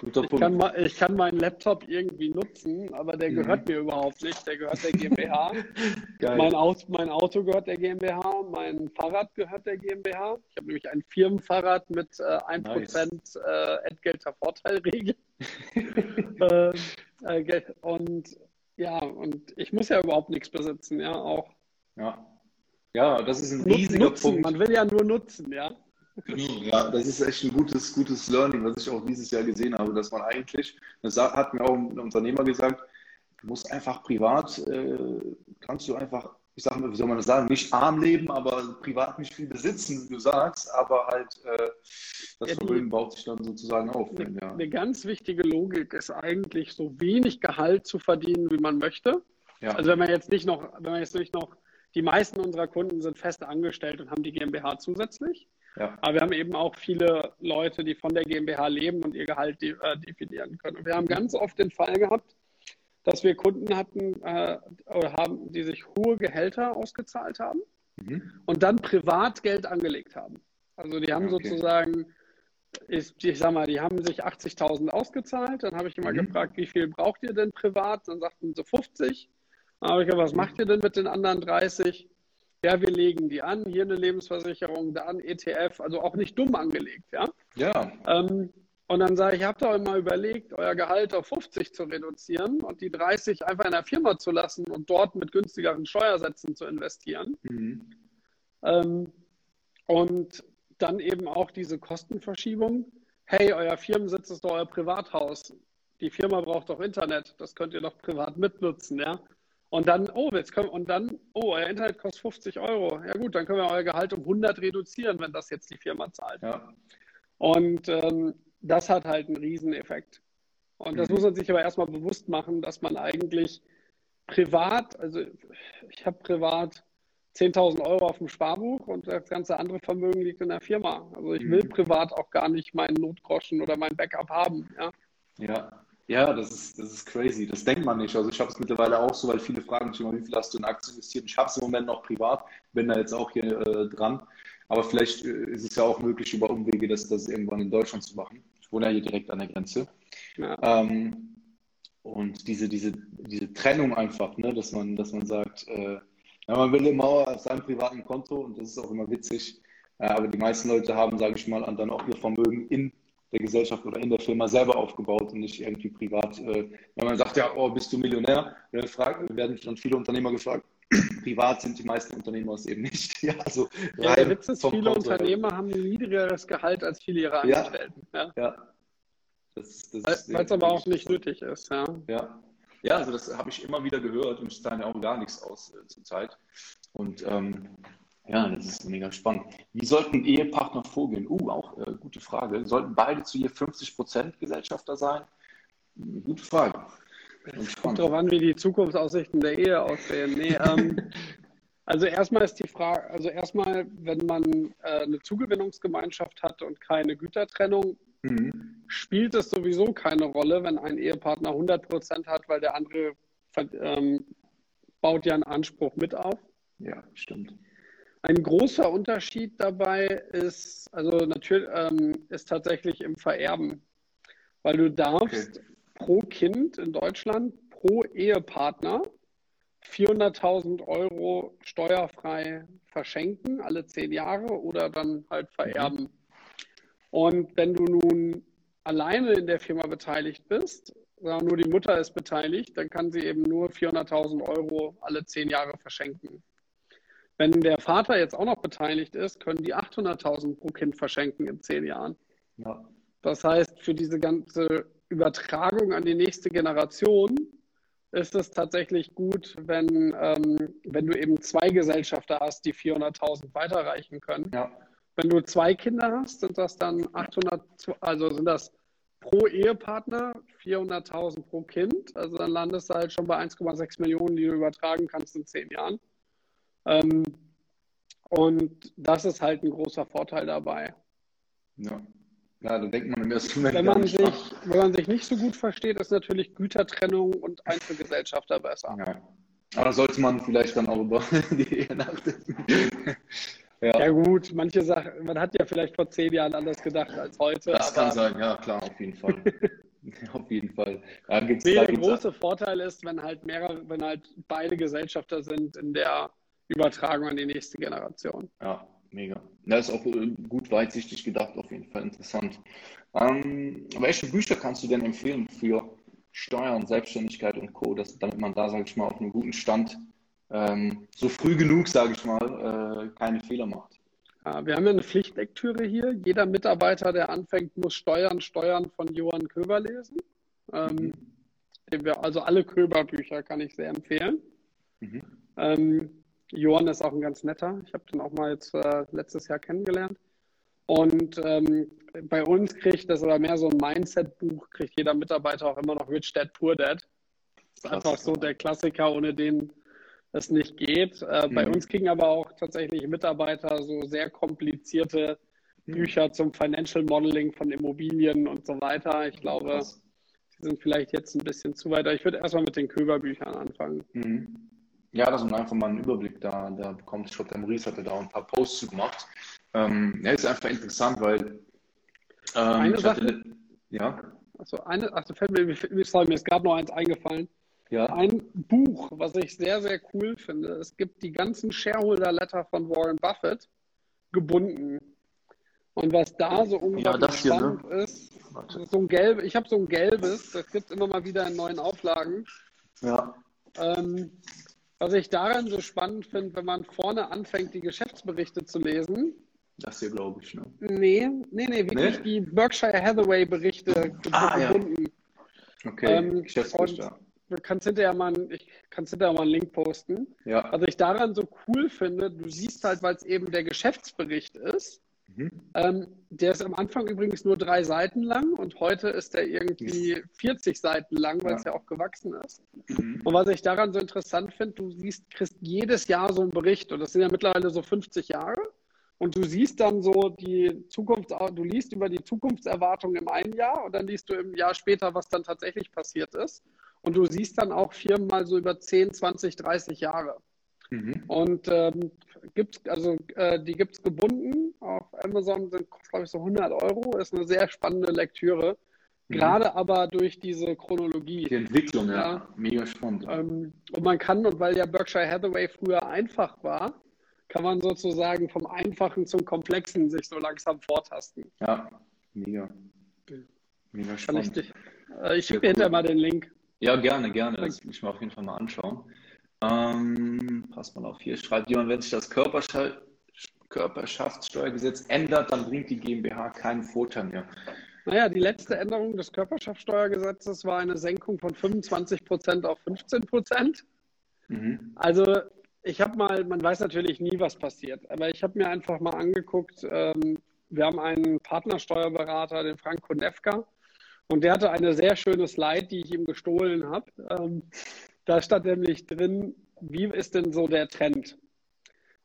ich kann, ich kann, meinen Laptop irgendwie nutzen, aber der mhm. gehört mir überhaupt nicht. Der gehört der GmbH. mein, Auto, mein, Auto, gehört der GmbH. Mein Fahrrad gehört der GmbH. Ich habe nämlich ein Firmenfahrrad mit äh, 1% nice. äh, Entgelter Vorteilregel. äh, äh, und ja, und ich muss ja überhaupt nichts besitzen, ja, auch. Ja. Ja, das ist ein riesiger nutzen. Punkt. Man will ja nur nutzen, ja. Ja, das ist echt ein gutes, gutes Learning, was ich auch dieses Jahr gesehen habe, dass man eigentlich, das hat mir auch ein Unternehmer gesagt, du musst einfach privat, äh, kannst du einfach ich sag mal, wie soll man das sagen, nicht arm leben, aber privat nicht viel besitzen, wie du sagst, aber halt äh, das ja, Vermögen baut sich dann sozusagen auf. Eine, ja. eine, ganz wichtige Logik ist eigentlich, so wenig Gehalt zu verdienen, wie man möchte. Ja. Also wenn man jetzt nicht noch, wenn man jetzt nicht noch, die meisten unserer Kunden sind fest angestellt und haben die GmbH zusätzlich. Aber wir haben eben auch viele Leute, die von der GmbH leben und ihr Gehalt de äh, definieren können. Und wir haben ganz oft den Fall gehabt, dass wir Kunden hatten äh, oder haben, die sich hohe Gehälter ausgezahlt haben mhm. und dann privat Geld angelegt haben. Also die haben okay. sozusagen, ich, ich sag mal, die haben sich 80.000 ausgezahlt. Dann habe ich immer mhm. gefragt, wie viel braucht ihr denn privat? Dann sagten sie 50. Dann habe ich gesagt, was macht ihr denn mit den anderen 30? Ja, wir legen die an, hier eine Lebensversicherung, da ein ETF, also auch nicht dumm angelegt, ja. Ja. Ähm, und dann sage ich, habt ihr euch mal überlegt, euer Gehalt auf 50 zu reduzieren und die 30 einfach in der Firma zu lassen und dort mit günstigeren Steuersätzen zu investieren. Mhm. Ähm, und dann eben auch diese Kostenverschiebung. Hey, euer Firmensitz ist doch euer Privathaus. Die Firma braucht doch Internet. Das könnt ihr doch privat mitnutzen, ja. Und dann, oh, jetzt können, und dann, oh, euer Internet kostet 50 Euro. Ja gut, dann können wir euer Gehalt um 100 reduzieren, wenn das jetzt die Firma zahlt. Ja. Und ähm, das hat halt einen Rieseneffekt. Und das mhm. muss man sich aber erstmal bewusst machen, dass man eigentlich privat, also ich habe privat 10.000 Euro auf dem Sparbuch und das ganze andere Vermögen liegt in der Firma. Also ich will mhm. privat auch gar nicht meinen Notgroschen oder mein Backup haben. Ja, ja. ja das, ist, das ist crazy. Das denkt man nicht. Also ich habe es mittlerweile auch so, weil viele fragen mich immer, wie viel hast du in Aktien investiert? Ich habe es im Moment noch privat, bin da jetzt auch hier äh, dran. Aber vielleicht äh, ist es ja auch möglich, über Umwege das, das irgendwann in Deutschland zu machen. Ich wohne ja hier direkt an der Grenze. Ja. Ähm, und diese, diese, diese Trennung einfach, ne, dass man, dass man sagt, äh, ja, man will immer auf seinem privaten Konto und das ist auch immer witzig. Äh, aber die meisten Leute haben, sage ich mal, dann auch ihr Vermögen in der Gesellschaft oder in der Firma selber aufgebaut und nicht irgendwie privat. Äh, wenn man sagt, ja, oh, bist du Millionär? Dann werden dann viele Unternehmer gefragt, privat sind die meisten Unternehmer es eben nicht. Ja, also ja, der Witz ist, viele Unternehmer haben ein niedrigeres Gehalt als viele ihrer Angestellten. Ja, ja. Das, das Weil es aber auch nicht nötig ist. Ja, ja. ja also das habe ich immer wieder gehört und es zahlen ja auch gar nichts aus äh, zurzeit. Und ähm, ja, das ist mega spannend. Wie sollten Ehepartner vorgehen? Uh, auch äh, gute Frage. Sollten beide zu je 50% Gesellschafter sein? Gute Frage. Es kommt darauf an, wie die Zukunftsaussichten der Ehe aussehen. Nee, ähm, also erstmal ist die Frage, also erstmal, wenn man äh, eine Zugewinnungsgemeinschaft hat und keine Gütertrennung, mhm. spielt es sowieso keine Rolle, wenn ein Ehepartner 100 Prozent hat, weil der andere ähm, baut ja einen Anspruch mit auf. Ja, stimmt. Ein großer Unterschied dabei ist, also natürlich, ähm, ist tatsächlich im Vererben, weil du darfst okay pro Kind in Deutschland, pro Ehepartner 400.000 Euro steuerfrei verschenken, alle zehn Jahre oder dann halt vererben. Mhm. Und wenn du nun alleine in der Firma beteiligt bist, nur die Mutter ist beteiligt, dann kann sie eben nur 400.000 Euro alle zehn Jahre verschenken. Wenn der Vater jetzt auch noch beteiligt ist, können die 800.000 pro Kind verschenken in zehn Jahren. Ja. Das heißt, für diese ganze Übertragung an die nächste Generation ist es tatsächlich gut, wenn, ähm, wenn du eben zwei Gesellschafter hast, die 400.000 weiterreichen können. Ja. Wenn du zwei Kinder hast, sind das dann 800, also sind das pro Ehepartner 400.000 pro Kind. Also dann landest du halt schon bei 1,6 Millionen, die du übertragen kannst in zehn Jahren. Ähm, und das ist halt ein großer Vorteil dabei. Ja. Ja, da denkt man im ersten Moment. Wenn man, sich, wenn man sich nicht so gut versteht, ist natürlich Gütertrennung und Einzelgesellschafter besser. Ja. Aber sollte man vielleicht dann auch über die Ehe nachdenken. ja. ja. gut, manche Sachen, man hat ja vielleicht vor zehn Jahren anders gedacht als heute. Das kann sein, ja klar, auf jeden Fall. auf jeden Fall. Da gibt's, nee, da der große Vorteil ist, wenn halt mehrere, wenn halt beide Gesellschafter sind in der Übertragung an die nächste Generation. Ja, mega. Das ist auch äh, gut weitsichtig gedacht, auf jeden Fall interessant. Ähm, welche Bücher kannst du denn empfehlen für Steuern, Selbstständigkeit und Co., dass, damit man da, sage ich mal, auf einem guten Stand ähm, so früh genug, sage ich mal, äh, keine Fehler macht? Wir haben ja eine Pflichtlektüre hier. Jeder Mitarbeiter, der anfängt, muss Steuern, Steuern von Johann Köber lesen. Ähm, mhm. Also alle Köber-Bücher kann ich sehr empfehlen. Mhm. Ähm, Johann ist auch ein ganz netter. Ich habe den auch mal jetzt äh, letztes Jahr kennengelernt. Und ähm, bei uns kriegt das aber mehr so ein Mindset-Buch, kriegt jeder Mitarbeiter auch immer noch Rich Dad, Poor Dad. Das ist einfach so der Klassiker, ohne den es nicht geht. Äh, mhm. Bei uns kriegen aber auch tatsächlich Mitarbeiter so sehr komplizierte mhm. Bücher zum Financial Modeling von Immobilien und so weiter. Ich glaube, die sind vielleicht jetzt ein bisschen zu weit. Ich würde erstmal mit den Köber-Büchern anfangen. Mhm. Ja, dass man einfach mal einen Überblick da, da bekommt. Ich glaube, der Maurice hatte da ein paar Posts gemacht. Ähm, ja, ist einfach interessant, weil ähm, eine Sache, hatte, ja. Also eine, also fällt mir, sorry, mir ist gerade noch eins eingefallen. Ja. Ein Buch, was ich sehr, sehr cool finde. Es gibt die ganzen Shareholder-Letter von Warren Buffett gebunden. Und was da so unglaublich ja, hier, ne? spannend ne? ist, so ein gelb, ich habe so ein gelbes, das gibt es immer mal wieder in neuen Auflagen. Ja. Ähm, was ich daran so spannend finde, wenn man vorne anfängt, die Geschäftsberichte zu lesen. Das hier, glaube ich, ne? Nee, nee, nee, wirklich nee? die Berkshire Hathaway-Berichte ah, gebunden. Ja. Okay, ähm, Geschäftsberichte. Du kannst hinterher mal, ich kann hinterher mal einen Link posten. Ja. Also ich daran so cool finde, du siehst halt, weil es eben der Geschäftsbericht ist, Mhm. Ähm, der ist am Anfang übrigens nur drei Seiten lang und heute ist er irgendwie 40 Seiten lang, weil ja. es ja auch gewachsen ist. Mhm. Und was ich daran so interessant finde, du siehst, kriegst jedes Jahr so einen Bericht und das sind ja mittlerweile so 50 Jahre. Und du siehst dann so die Zukunft, du liest über die Zukunftserwartung im einen Jahr und dann liest du im Jahr später, was dann tatsächlich passiert ist. Und du siehst dann auch Firmen mal so über 10, 20, 30 Jahre. Mhm. Und ähm, gibt's, also äh, die gibt es gebunden auf Amazon, sind, glaube ich, so 100 Euro. Ist eine sehr spannende Lektüre. Mhm. Gerade aber durch diese Chronologie. Die Entwicklung, ja, ja mega spannend. Ähm, und man kann, und weil ja Berkshire Hathaway früher einfach war, kann man sozusagen vom Einfachen zum Komplexen sich so langsam vortasten. Ja, mega. Mega spannend. Ich, äh, ich schicke dir hinterher mal den Link. Ja, gerne, gerne. Das will ich mir auf jeden Fall mal anschauen. Ähm, pass mal auf, hier schreibt jemand, wenn sich das Körperschaft, Körperschaftssteuergesetz ändert, dann bringt die GmbH keinen Vorteil mehr. Naja, die letzte Änderung des Körperschaftssteuergesetzes war eine Senkung von 25 Prozent auf 15 Prozent. Mhm. Also ich habe mal, man weiß natürlich nie, was passiert, aber ich habe mir einfach mal angeguckt, ähm, wir haben einen Partnersteuerberater, den Frank Konefka, und der hatte eine sehr schöne Slide, die ich ihm gestohlen habe. Ähm, da stand nämlich drin, wie ist denn so der Trend?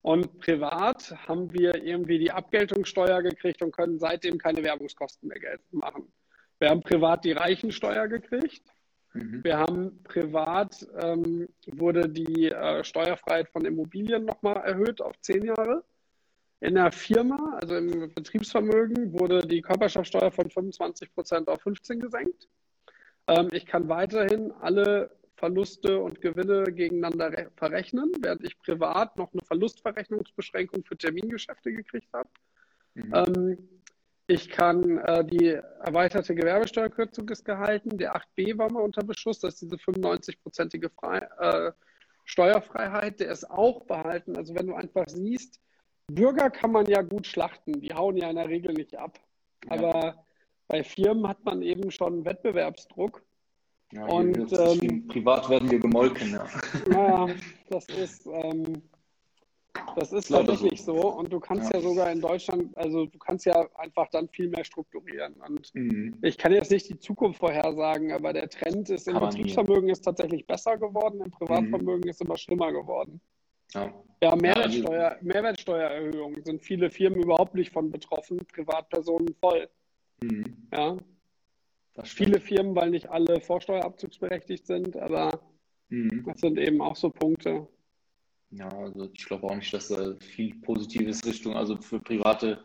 Und privat haben wir irgendwie die Abgeltungssteuer gekriegt und können seitdem keine Werbungskosten mehr geltend machen. Wir haben privat die Reichensteuer gekriegt. Mhm. Wir haben privat, ähm, wurde die äh, Steuerfreiheit von Immobilien nochmal erhöht auf zehn Jahre. In der Firma, also im Betriebsvermögen, wurde die Körperschaftssteuer von 25 Prozent auf 15 gesenkt. Ähm, ich kann weiterhin alle Verluste und Gewinne gegeneinander verrechnen, während ich privat noch eine Verlustverrechnungsbeschränkung für Termingeschäfte gekriegt habe. Mhm. Ähm, ich kann äh, die erweiterte Gewerbesteuerkürzung ist gehalten. Der 8b war mal unter Beschuss, das ist diese 95-prozentige äh, Steuerfreiheit, der ist auch behalten. Also wenn du einfach siehst, Bürger kann man ja gut schlachten, die hauen ja in der Regel nicht ab. Ja. Aber bei Firmen hat man eben schon Wettbewerbsdruck ja, und ähm, privat werden wir gemolken, ja. Ja, das ist, ähm, das ist tatsächlich so. so. Und du kannst ja. ja. sogar in Deutschland, also du kannst ja einfach dann viel mehr strukturieren. Und mhm. ich kann jetzt nicht die Zukunft vorhersagen, aber der Trend ist im Betriebsvermögen ist tatsächlich besser geworden, im Privatvermögen mhm. ist immer schlimmer geworden. Ja, ja Mehrwertsteuer, also Mehrwertsteuererhöhung sind viele Firmen überhaupt nicht von betroffen, Privatpersonen voll. Mhm. Ja, viele Firmen, weil nicht alle vorsteuerabzugsberechtigt sind, aber mhm. das sind eben auch so Punkte. Ja, also ich glaube auch nicht, dass da viel Positives Richtung, also für Private,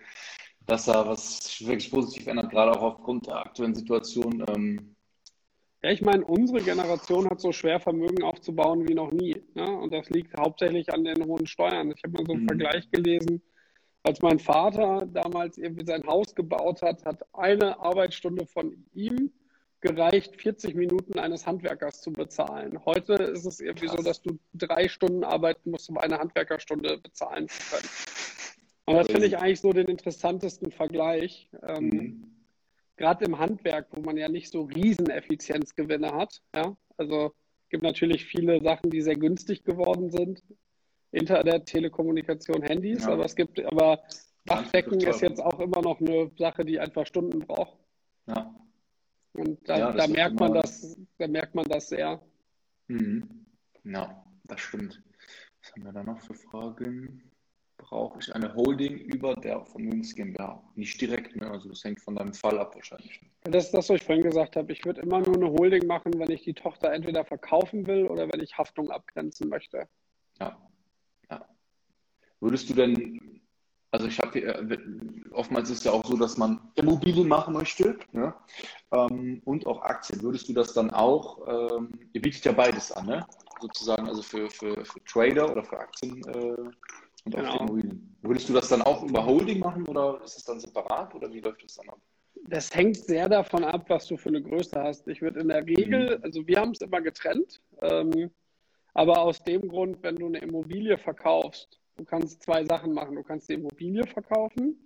dass da was wirklich positiv ändert, gerade auch aufgrund der aktuellen Situation. Ähm, ja, ich meine, unsere Generation hat so schwer Vermögen aufzubauen wie noch nie. Ne? Und das liegt hauptsächlich an den hohen Steuern. Ich habe mal so einen mhm. Vergleich gelesen als mein Vater damals irgendwie sein Haus gebaut hat, hat eine Arbeitsstunde von ihm gereicht, 40 Minuten eines Handwerkers zu bezahlen. Heute ist es irgendwie Krass. so, dass du drei Stunden arbeiten musst, um eine Handwerkerstunde bezahlen zu können. Und das finde ich eigentlich so den interessantesten Vergleich. Ähm, mhm. Gerade im Handwerk, wo man ja nicht so Rieseneffizienzgewinne hat. Ja? Also es gibt natürlich viele Sachen, die sehr günstig geworden sind. Internet, Telekommunikation, Handys, ja. aber es gibt, aber Dachdecken ist jetzt auch immer noch eine Sache, die einfach Stunden braucht. Ja. Und da, ja, da merkt man das, da merkt man das sehr. Mhm. Ja, das stimmt. Was haben wir da noch für Fragen? Brauche ich eine Holding über der Vermögens GmbH? Nicht direkt, ne? also das hängt von deinem Fall ab wahrscheinlich. Das ist das, was ich vorhin gesagt habe. Ich würde immer nur eine Holding machen, wenn ich die Tochter entweder verkaufen will oder wenn ich Haftung abgrenzen möchte. Ja. ja. Würdest du denn, also ich habe äh, oftmals ist es ja auch so, dass man Immobilien machen möchte ne? Ähm, und auch Aktien. Würdest du das dann auch, ähm, ihr bietet ja beides an, ne? sozusagen, also für, für, für Trader oder für Aktien äh, und genau. auch Immobilien. Würdest du das dann auch über Holding machen oder ist es dann separat oder wie läuft das dann ab? Das hängt sehr davon ab, was du für eine Größe hast. Ich würde in der Regel, mhm. also wir haben es immer getrennt, ähm, aber aus dem Grund, wenn du eine Immobilie verkaufst, du kannst zwei Sachen machen. Du kannst die Immobilie verkaufen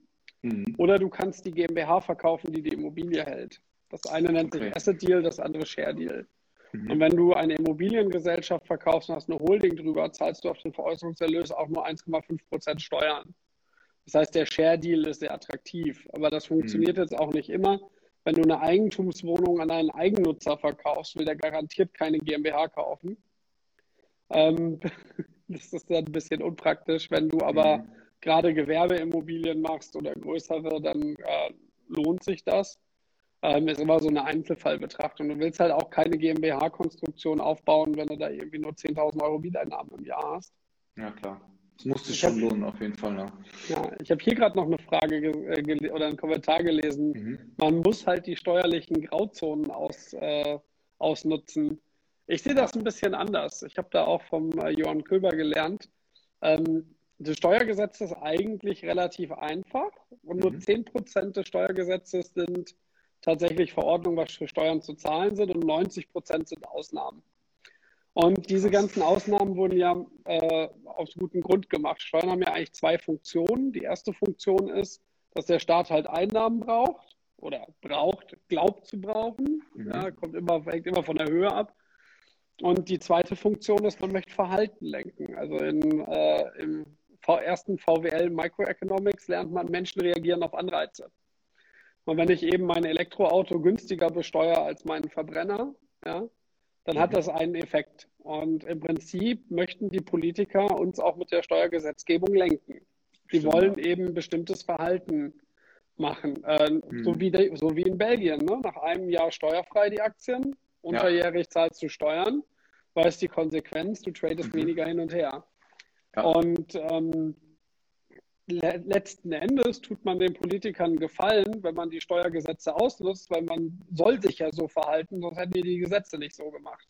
mhm. oder du kannst die GmbH verkaufen, die die Immobilie hält. Das eine nennt okay. sich Asset Deal, das andere Share Deal. Mhm. Und wenn du eine Immobiliengesellschaft verkaufst und hast eine Holding drüber, zahlst du auf den Veräußerungserlös auch nur 1,5 Prozent Steuern. Das heißt, der Share Deal ist sehr attraktiv. Aber das funktioniert mhm. jetzt auch nicht immer. Wenn du eine Eigentumswohnung an einen Eigennutzer verkaufst, will der garantiert keine GmbH kaufen. Ähm, das ist dann ein bisschen unpraktisch. Wenn du aber mhm. gerade Gewerbeimmobilien machst oder größere, dann äh, lohnt sich das ähm, ist immer so eine Einzelfallbetrachtung. Du willst halt auch keine GmbH-Konstruktion aufbauen, wenn du da irgendwie nur 10.000 Euro Wiedereinnahmen im Jahr hast. Ja, klar. Das muss sich schon hab, lohnen, auf jeden Fall. Ne? Ja, ich habe hier gerade noch eine Frage äh, oder einen Kommentar gelesen. Mhm. Man muss halt die steuerlichen Grauzonen aus, äh, ausnutzen. Ich sehe das ein bisschen anders. Ich habe da auch vom äh, Johann Köber gelernt. Ähm, das Steuergesetz ist eigentlich relativ einfach und nur mhm. 10% des Steuergesetzes sind tatsächlich Verordnungen, was für Steuern zu zahlen sind und 90 Prozent sind Ausnahmen. Und diese ganzen Ausnahmen wurden ja äh, aus gutem Grund gemacht. Steuern haben ja eigentlich zwei Funktionen. Die erste Funktion ist, dass der Staat halt Einnahmen braucht oder braucht, glaubt zu brauchen. Mhm. Ja, kommt immer, hängt immer von der Höhe ab. Und die zweite Funktion ist, man möchte Verhalten lenken. Also in, äh, im ersten VWL Microeconomics lernt man, Menschen reagieren auf Anreize. Und wenn ich eben mein Elektroauto günstiger besteuere als meinen Verbrenner, ja, dann hat mhm. das einen Effekt. Und im Prinzip möchten die Politiker uns auch mit der Steuergesetzgebung lenken. Die Stimmt. wollen eben bestimmtes Verhalten machen. Äh, mhm. so, wie de, so wie in Belgien. Ne? Nach einem Jahr steuerfrei die Aktien, unterjährig ja. zahlst du Steuern, weil es die Konsequenz, du tradest mhm. weniger hin und her. Ja. Und ähm, letzten Endes tut man den Politikern Gefallen, wenn man die Steuergesetze ausnutzt, weil man soll sich ja so verhalten, sonst hätten wir die Gesetze nicht so gemacht.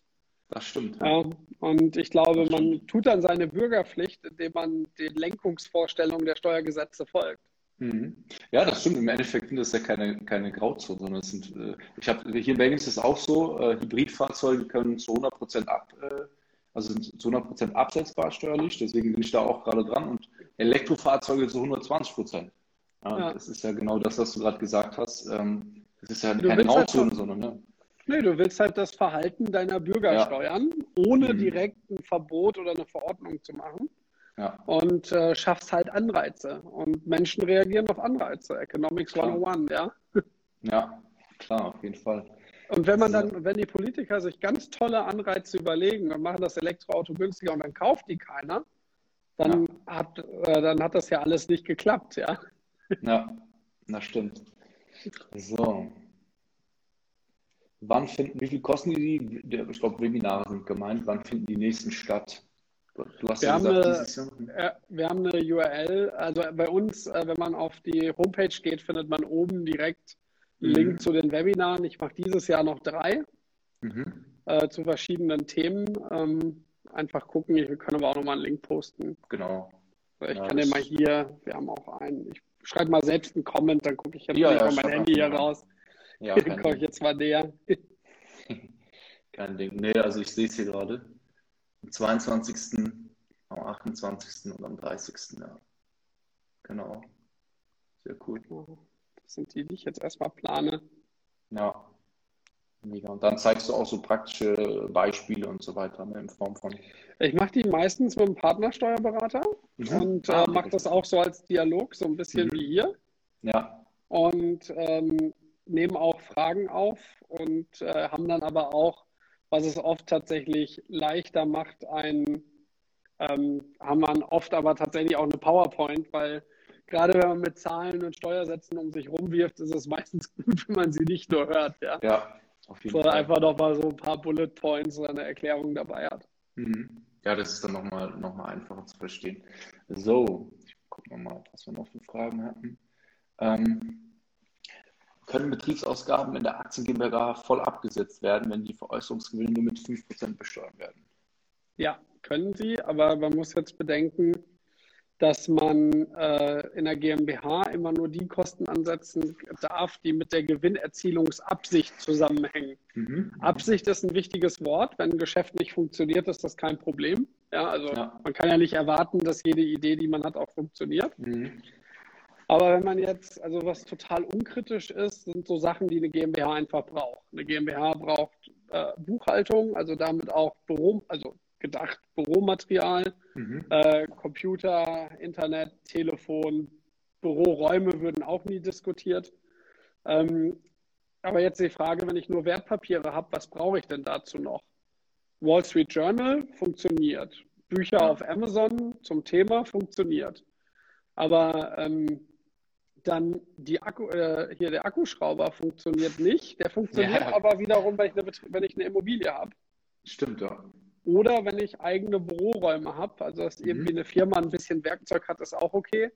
Das stimmt. Ja, und ich glaube, man tut dann seine Bürgerpflicht, indem man den Lenkungsvorstellungen der Steuergesetze folgt. Mhm. Ja, das stimmt. Im Endeffekt sind das ja keine, keine Grauzone, sondern es sind, äh, ich habe, hier in Belgien ist es auch so, äh, Hybridfahrzeuge können zu 100 Prozent ab, äh, also sind zu 100 Prozent absetzbar steuerlich, deswegen bin ich da auch gerade dran und Elektrofahrzeuge zu 120 Prozent. Ja, ja. Das ist ja genau das, was du gerade gesagt hast. Ähm, das ist ja keine Grauzone, halt sondern ne? Nee, du willst halt das Verhalten deiner Bürger ja. steuern, ohne mhm. direkt ein Verbot oder eine Verordnung zu machen. Ja. Und äh, schaffst halt Anreize. Und Menschen reagieren auf Anreize. Economics klar. 101, ja? Ja, klar, auf jeden Fall. Und wenn man dann, wenn die Politiker sich ganz tolle Anreize überlegen und machen das Elektroauto günstiger und dann kauft die keiner, dann, ja. hat, äh, dann hat das ja alles nicht geklappt, ja. Ja, das stimmt. So. Wann finden, wie viel kosten die? Ich glaube, Webinare sind gemeint. Wann finden die nächsten statt? Du hast wir, ja haben gesagt, eine, äh, wir haben eine URL. Also bei uns, äh, wenn man auf die Homepage geht, findet man oben direkt einen mhm. Link zu den Webinaren. Ich mache dieses Jahr noch drei mhm. äh, zu verschiedenen Themen. Ähm, einfach gucken. Ich kann aber auch nochmal einen Link posten. Genau. Ich ja, kann den mal hier, wir haben auch einen. Ich schreibe mal selbst einen Comment, dann gucke ich jetzt ja, ja, mein Handy hier raus. Ja, dann komme ich jetzt mal näher. kein Ding. Nee, also ich sehe es hier gerade. Am 22., am 28. und am 30. Ja. Genau. Sehr cool. Das sind die, die ich jetzt erstmal plane. Ja. Mega. Und dann zeigst du auch so praktische Beispiele und so weiter ne, in Form von. Ich mache die meistens mit einem Partnersteuerberater mhm. und äh, ah, mache das auch so als Dialog, so ein bisschen mhm. wie hier. Ja. Und ähm, nehmen auch Fragen auf und äh, haben dann aber auch, was es oft tatsächlich leichter macht, ein, ähm, haben man oft aber tatsächlich auch eine PowerPoint, weil gerade wenn man mit Zahlen und Steuersätzen um sich rumwirft, ist es meistens gut, wenn man sie nicht nur hört. Ja, ja auf jeden Sondern Fall. einfach noch mal so ein paar Bullet Points oder eine Erklärung dabei hat. Mhm. Ja, das ist dann nochmal noch mal einfacher zu verstehen. So, ich gucke nochmal, was wir noch für Fragen hatten. Ähm, können Betriebsausgaben in der Aktien GmbH voll abgesetzt werden, wenn die Veräußerungsgewinne nur mit 5% besteuert werden? Ja, können sie, aber man muss jetzt bedenken, dass man äh, in der GmbH immer nur die Kosten ansetzen darf, die mit der Gewinnerzielungsabsicht zusammenhängen. Mhm. Absicht ist ein wichtiges Wort. Wenn ein Geschäft nicht funktioniert, ist das kein Problem. Ja, also ja. man kann ja nicht erwarten, dass jede Idee, die man hat, auch funktioniert. Mhm. Aber wenn man jetzt, also was total unkritisch ist, sind so Sachen, die eine GmbH einfach braucht. Eine GmbH braucht äh, Buchhaltung, also damit auch Büro, also gedacht Büromaterial, mhm. äh, Computer, Internet, Telefon, Büroräume würden auch nie diskutiert. Ähm, aber jetzt die Frage, wenn ich nur Wertpapiere habe, was brauche ich denn dazu noch? Wall Street Journal funktioniert. Bücher auf Amazon zum Thema funktioniert. Aber ähm, dann die Akku, äh, hier der Akkuschrauber funktioniert nicht. Der funktioniert ja. aber wiederum, wenn ich eine, wenn ich eine Immobilie habe. Stimmt, ja. Oder wenn ich eigene Büroräume habe, also dass mhm. irgendwie eine Firma ein bisschen Werkzeug hat, ist auch okay.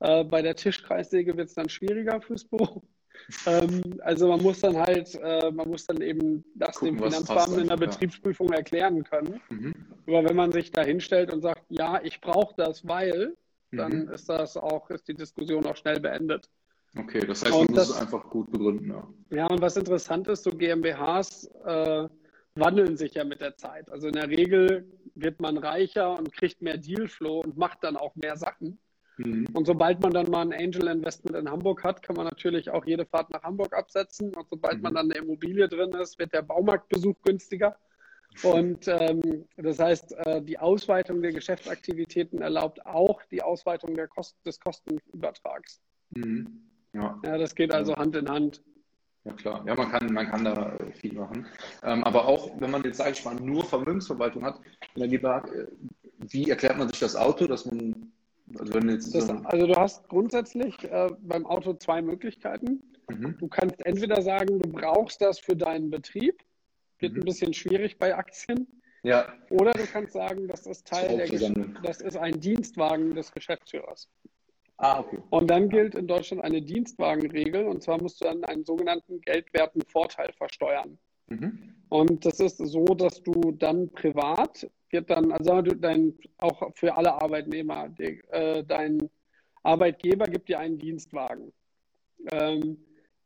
Äh, bei der Tischkreissäge wird es dann schwieriger fürs Büro. ähm, also man muss dann halt, äh, man muss dann eben das Gucken, dem Finanzbeamten in der Betriebsprüfung erklären können. Mhm. Aber wenn man sich da hinstellt und sagt, ja, ich brauche das, weil, dann mhm. ist das auch, ist die Diskussion auch schnell beendet. Okay, das heißt, man und muss das, es einfach gut begründen. Ja. ja, und was interessant ist, so GmbHs äh, wandeln sich ja mit der Zeit. Also in der Regel wird man reicher und kriegt mehr Dealflow und macht dann auch mehr Sachen. Mhm. Und sobald man dann mal ein Angel Investment in Hamburg hat, kann man natürlich auch jede Fahrt nach Hamburg absetzen. Und sobald mhm. man dann eine Immobilie drin ist, wird der Baumarktbesuch günstiger. Und ähm, das heißt, äh, die Ausweitung der Geschäftsaktivitäten erlaubt auch die Ausweitung der Kosten, des Kostenübertrags. Mhm. Ja. ja. das geht also Hand in Hand. Ja klar, ja, man kann, man kann da äh, viel machen. Ähm, aber auch, wenn man jetzt, sage ich mal, nur Vermögensverwaltung hat, GmbH, äh, wie erklärt man sich das Auto, dass man, also wenn jetzt das, so Also du hast grundsätzlich äh, beim Auto zwei Möglichkeiten. Mhm. Du kannst entweder sagen, du brauchst das für deinen Betrieb, wird mhm. ein bisschen schwierig bei Aktien. Ja. Oder du kannst sagen, das ist Teil das der, das ist ein Dienstwagen des Geschäftsführers. Ah, okay. Und dann gilt in Deutschland eine Dienstwagenregel und zwar musst du dann einen sogenannten geldwerten Vorteil versteuern. Mhm. Und das ist so, dass du dann privat wird dann, also dein, auch für alle Arbeitnehmer, die, äh, dein Arbeitgeber gibt dir einen Dienstwagen. Ähm,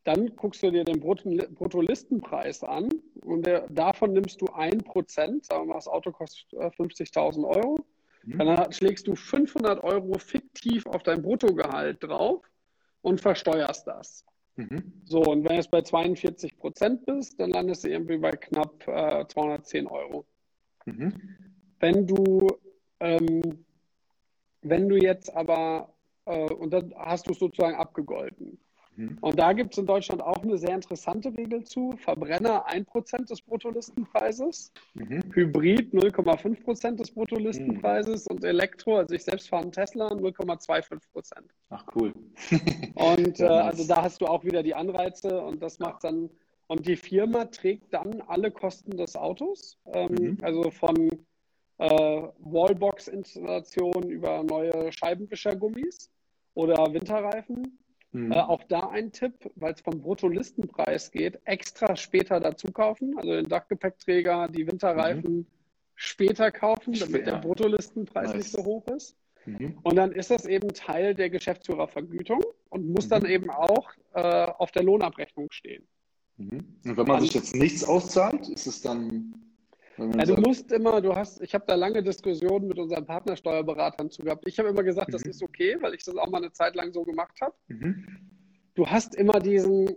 dann guckst du dir den Bruttolistenpreis an und der, davon nimmst du ein Prozent, sagen wir mal, das Auto kostet 50.000 äh, Euro Mhm. Dann schlägst du 500 Euro fiktiv auf dein Bruttogehalt drauf und versteuerst das. Mhm. So, und wenn du jetzt bei 42 Prozent bist, dann landest du irgendwie bei knapp äh, 210 Euro. Mhm. Wenn du, ähm, wenn du jetzt aber, äh, und dann hast du es sozusagen abgegolten. Mhm. Und da gibt es in Deutschland auch eine sehr interessante Regel zu. Verbrenner 1% des Bruttolistenpreises, mhm. Hybrid 0,5% des Bruttolistenpreises mhm. und Elektro, also ich selbst fahre einen Tesla, 0,25%. Ach cool. und äh, also da hast du auch wieder die Anreize und das macht dann, und die Firma trägt dann alle Kosten des Autos, ähm, mhm. also von äh, Wallbox-Installation über neue Scheibenwischergummis oder Winterreifen Mhm. Äh, auch da ein Tipp, weil es vom Bruttolistenpreis geht, extra später dazu kaufen, also den Dachgepäckträger, die Winterreifen mhm. später kaufen, damit Später. der Bruttolistenpreis nice. nicht so hoch ist. Mhm. Und dann ist das eben Teil der Geschäftsführervergütung und muss dann mhm. eben auch äh, auf der Lohnabrechnung stehen. Mhm. Und wenn man sich jetzt nichts auszahlt, ist es dann ja, du musst immer, du hast, ich habe da lange Diskussionen mit unseren Partnersteuerberatern zu gehabt. Ich habe immer gesagt, mhm. das ist okay, weil ich das auch mal eine Zeit lang so gemacht habe. Mhm. Du hast immer diesen,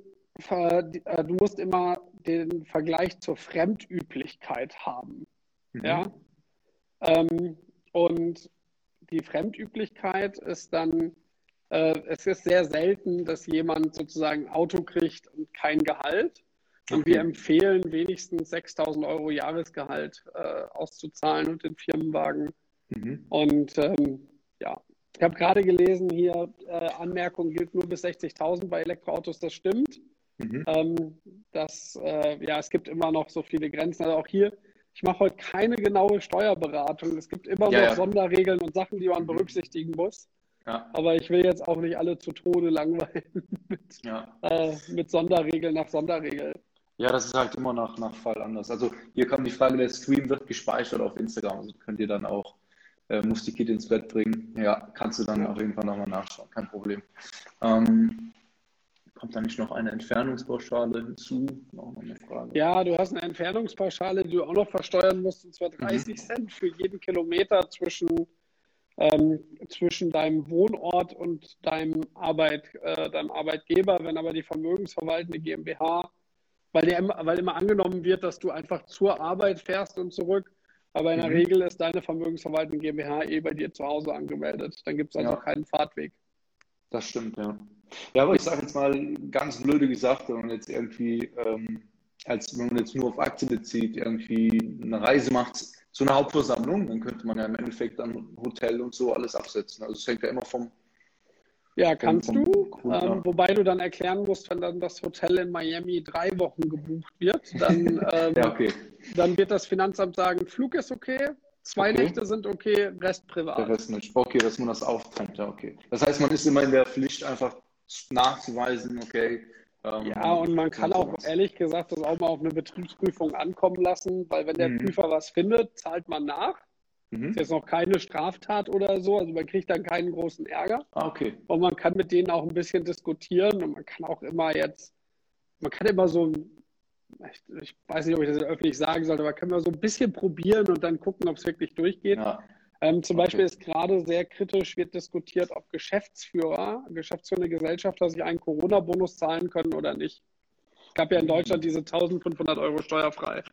äh, du musst immer den Vergleich zur Fremdüblichkeit haben. Mhm. Ja? Ähm, und die Fremdüblichkeit ist dann, äh, es ist sehr selten, dass jemand sozusagen Auto kriegt und kein Gehalt. Und okay. wir empfehlen wenigstens 6000 Euro Jahresgehalt äh, auszuzahlen und den Firmenwagen. Mhm. Und ähm, ja, ich habe gerade gelesen hier, äh, Anmerkung gilt nur bis 60.000 bei Elektroautos, das stimmt. Mhm. Ähm, das, äh, ja, es gibt immer noch so viele Grenzen. Also auch hier, ich mache heute keine genaue Steuerberatung. Es gibt immer ja, noch ja. Sonderregeln und Sachen, die man mhm. berücksichtigen muss. Ja. Aber ich will jetzt auch nicht alle zu Tode langweilen mit, äh, mit Sonderregel nach Sonderregel. Ja, das ist halt immer nach, nach Fall anders. Also hier kommt die Frage, der Stream wird gespeichert auf Instagram. Also könnt ihr dann auch, äh, muss die Kit ins Bett bringen. Ja, kannst du dann ja. auf jeden Fall nochmal nachschauen, kein Problem. Ähm, kommt da nicht noch eine Entfernungspauschale hinzu? Noch eine Frage. Ja, du hast eine Entfernungspauschale, die du auch noch versteuern musst, und zwar 30 mhm. Cent für jeden Kilometer zwischen, ähm, zwischen deinem Wohnort und deinem, Arbeit, äh, deinem Arbeitgeber. Wenn aber die vermögensverwaltende GmbH weil, der, weil immer angenommen wird, dass du einfach zur Arbeit fährst und zurück. Aber in der mhm. Regel ist deine Vermögensverwaltung GmbH eh bei dir zu Hause angemeldet. Dann gibt es also ja. keinen Fahrtweg. Das stimmt, ja. Ja, aber ich sage jetzt mal ganz blöde gesagt, wenn man jetzt irgendwie, ähm, als wenn man jetzt nur auf Aktien bezieht, irgendwie eine Reise macht zu einer Hauptversammlung, dann könnte man ja im Endeffekt dann Hotel und so alles absetzen. Also es hängt ja immer vom, ja, kannst du. Ähm, wobei du dann erklären musst, wenn dann das Hotel in Miami drei Wochen gebucht wird, dann, ähm, ja, okay. dann wird das Finanzamt sagen, Flug ist okay, zwei okay. Nächte sind okay, Rest privat. Der Rest nicht. Okay, dass man das auftrennt, ja, okay. Das heißt, man ist immer in der Pflicht, einfach nachzuweisen, okay. Ähm, ja, und man kann auch sowas. ehrlich gesagt das auch mal auf eine Betriebsprüfung ankommen lassen, weil wenn der mhm. Prüfer was findet, zahlt man nach. Mhm. Ist jetzt noch keine Straftat oder so, also man kriegt dann keinen großen Ärger. Ah, okay. Und man kann mit denen auch ein bisschen diskutieren und man kann auch immer jetzt, man kann immer so, ich, ich weiß nicht, ob ich das öffentlich sagen sollte, aber man kann immer so ein bisschen probieren und dann gucken, ob es wirklich durchgeht. Ja. Ähm, zum okay. Beispiel ist gerade sehr kritisch, wird diskutiert, ob Geschäftsführer, geschäftsführende Gesellschafter sich einen Corona-Bonus zahlen können oder nicht. Es gab ja in. Deutschland diese 1500 Euro steuerfrei.